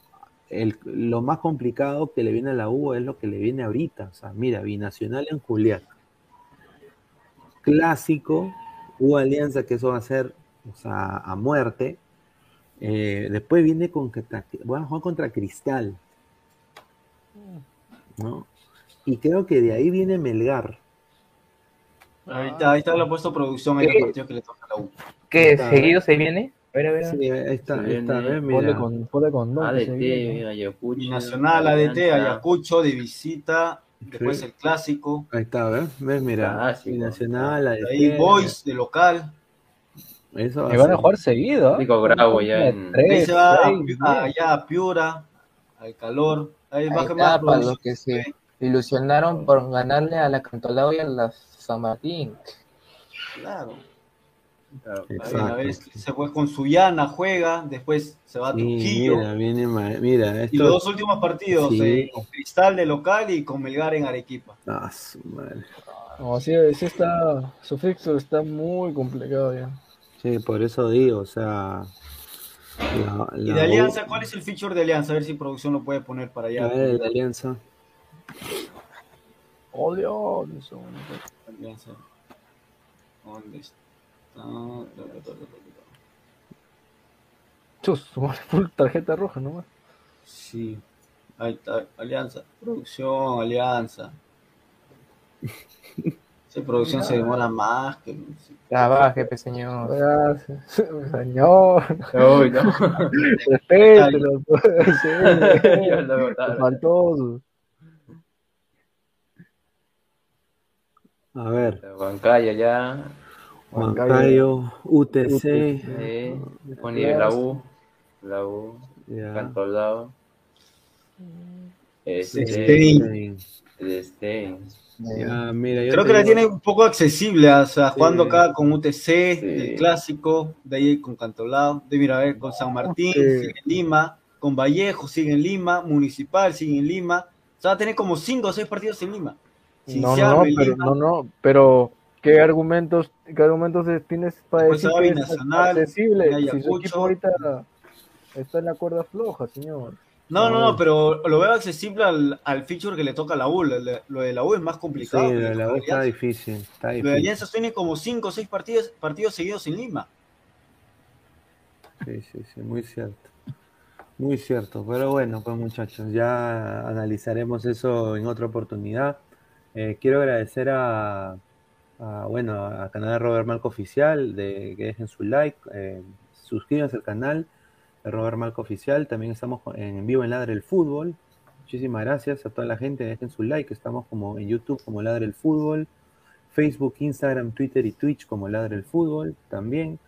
S1: lo más complicado que le viene a la U es lo que le viene ahorita. O sea, mira, binacional en Julián. Clásico, U Alianza, que eso va a ser a muerte. Eh, después viene con van a jugar contra Cristal. ¿no? Y creo que de ahí viene Melgar.
S4: Ahí está, ahí está la puesto producción ahí el partido que le toca a la U.
S5: ¿Qué? ¿Seguido se viene?
S1: A ver, a ver. Sí, ahí está, ahí está, mira. con, con
S7: dos. ADT, Ayacucho.
S4: Nacional, ADT, Ayacucho, de visita. Después el clásico.
S1: Ahí está, ¿ves? ¿Ves? Mira. Nacional, ADT.
S4: Ahí Boys, de local.
S3: Eso va y van a jugar seguido.
S7: Digo, Bravo ya en.
S4: Ahí se va allá a Piura, al calor. Ahí,
S5: va a más. Para los que se ilusionaron por ganarle a la Cantolao y a la San Martín.
S4: Claro se fue con Suyana, juega, después se va a Trujillo.
S1: Mira, viene, mira,
S4: Y los dos últimos partidos, eh, con Cristal de local y con Melgar en Arequipa.
S1: Ah, su madre.
S3: No, sí, sí está, su fixo está muy complicado ya.
S1: Sí, por eso digo, o sea.
S4: ¿Y de Alianza? ¿Cuál es el feature de Alianza? A ver si producción lo puede poner para allá. A
S1: ver, de Alianza.
S3: Oh, Dios.
S4: Alianza. ¿Dónde está?
S3: Chus, full tarjeta roja nomás.
S4: Sí. Ahí está, Alianza. Producción, Alianza. Esa producción se demora más que.
S5: Trabaje, pe señor.
S3: Gracias. Señor. Uy, no. Respételo. Faltoso.
S1: A ver.
S7: Bancaya ya.
S1: Huancayo, UTC.
S7: UTC la U. La U. Yeah. Cantolao. Este, Stein. Stein.
S4: Ya, mira, Creo que la tiene un poco accesible, o sea, jugando acá con UTC, el clásico, de ahí con Cantolao, de mira, a ver, con San Martín, sigue en Lima, con Vallejo, sigue en Lima, Municipal, sigue en Lima, o sea, va a tener como 5 o 6 partidos en Lima.
S3: No, no, pero, no, no, pero ¿Qué argumentos, qué argumentos tienes para decir que es accesible? Si su equipo ahorita está en la cuerda floja, señor.
S4: No, no, no, pero lo veo accesible al, al feature que le toca a la U. Lo de la U es más complicado.
S1: Sí, lo de la U está difícil, está difícil.
S4: Lo de Alianza tiene como 5 o 6 partidos, partidos seguidos en Lima.
S1: Sí, sí, sí, muy cierto. Muy cierto. Pero bueno, pues muchachos, ya analizaremos eso en otra oportunidad. Eh, quiero agradecer a, bueno, al canal de Robert Malco Oficial, de que dejen su like, eh, suscríbanse al canal de Robert Malco Oficial, también estamos en vivo en Ladre el Fútbol, muchísimas gracias a toda la gente, dejen su like, estamos como en YouTube como Ladre el Fútbol, Facebook, Instagram, Twitter y Twitch como Ladre el Fútbol también.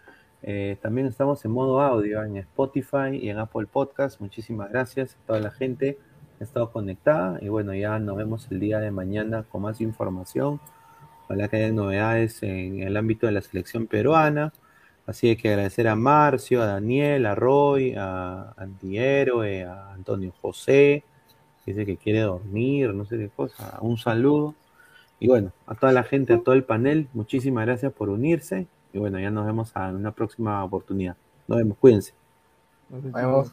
S1: Eh, también estamos en modo audio en Spotify y en Apple Podcast. Muchísimas gracias a toda la gente que ha estado conectada. Y bueno, ya nos vemos el día de mañana con más información Ojalá que haya novedades en el ámbito de la selección peruana. Así que agradecer a Marcio, a Daniel, a Roy, a Antihéroe, a Antonio José, que dice que quiere dormir, no sé qué cosa. Un saludo. Y bueno, a toda la gente, a todo el panel, muchísimas gracias por unirse. Y bueno, ya nos vemos en una próxima oportunidad. Nos vemos, cuídense.
S5: Nos vemos.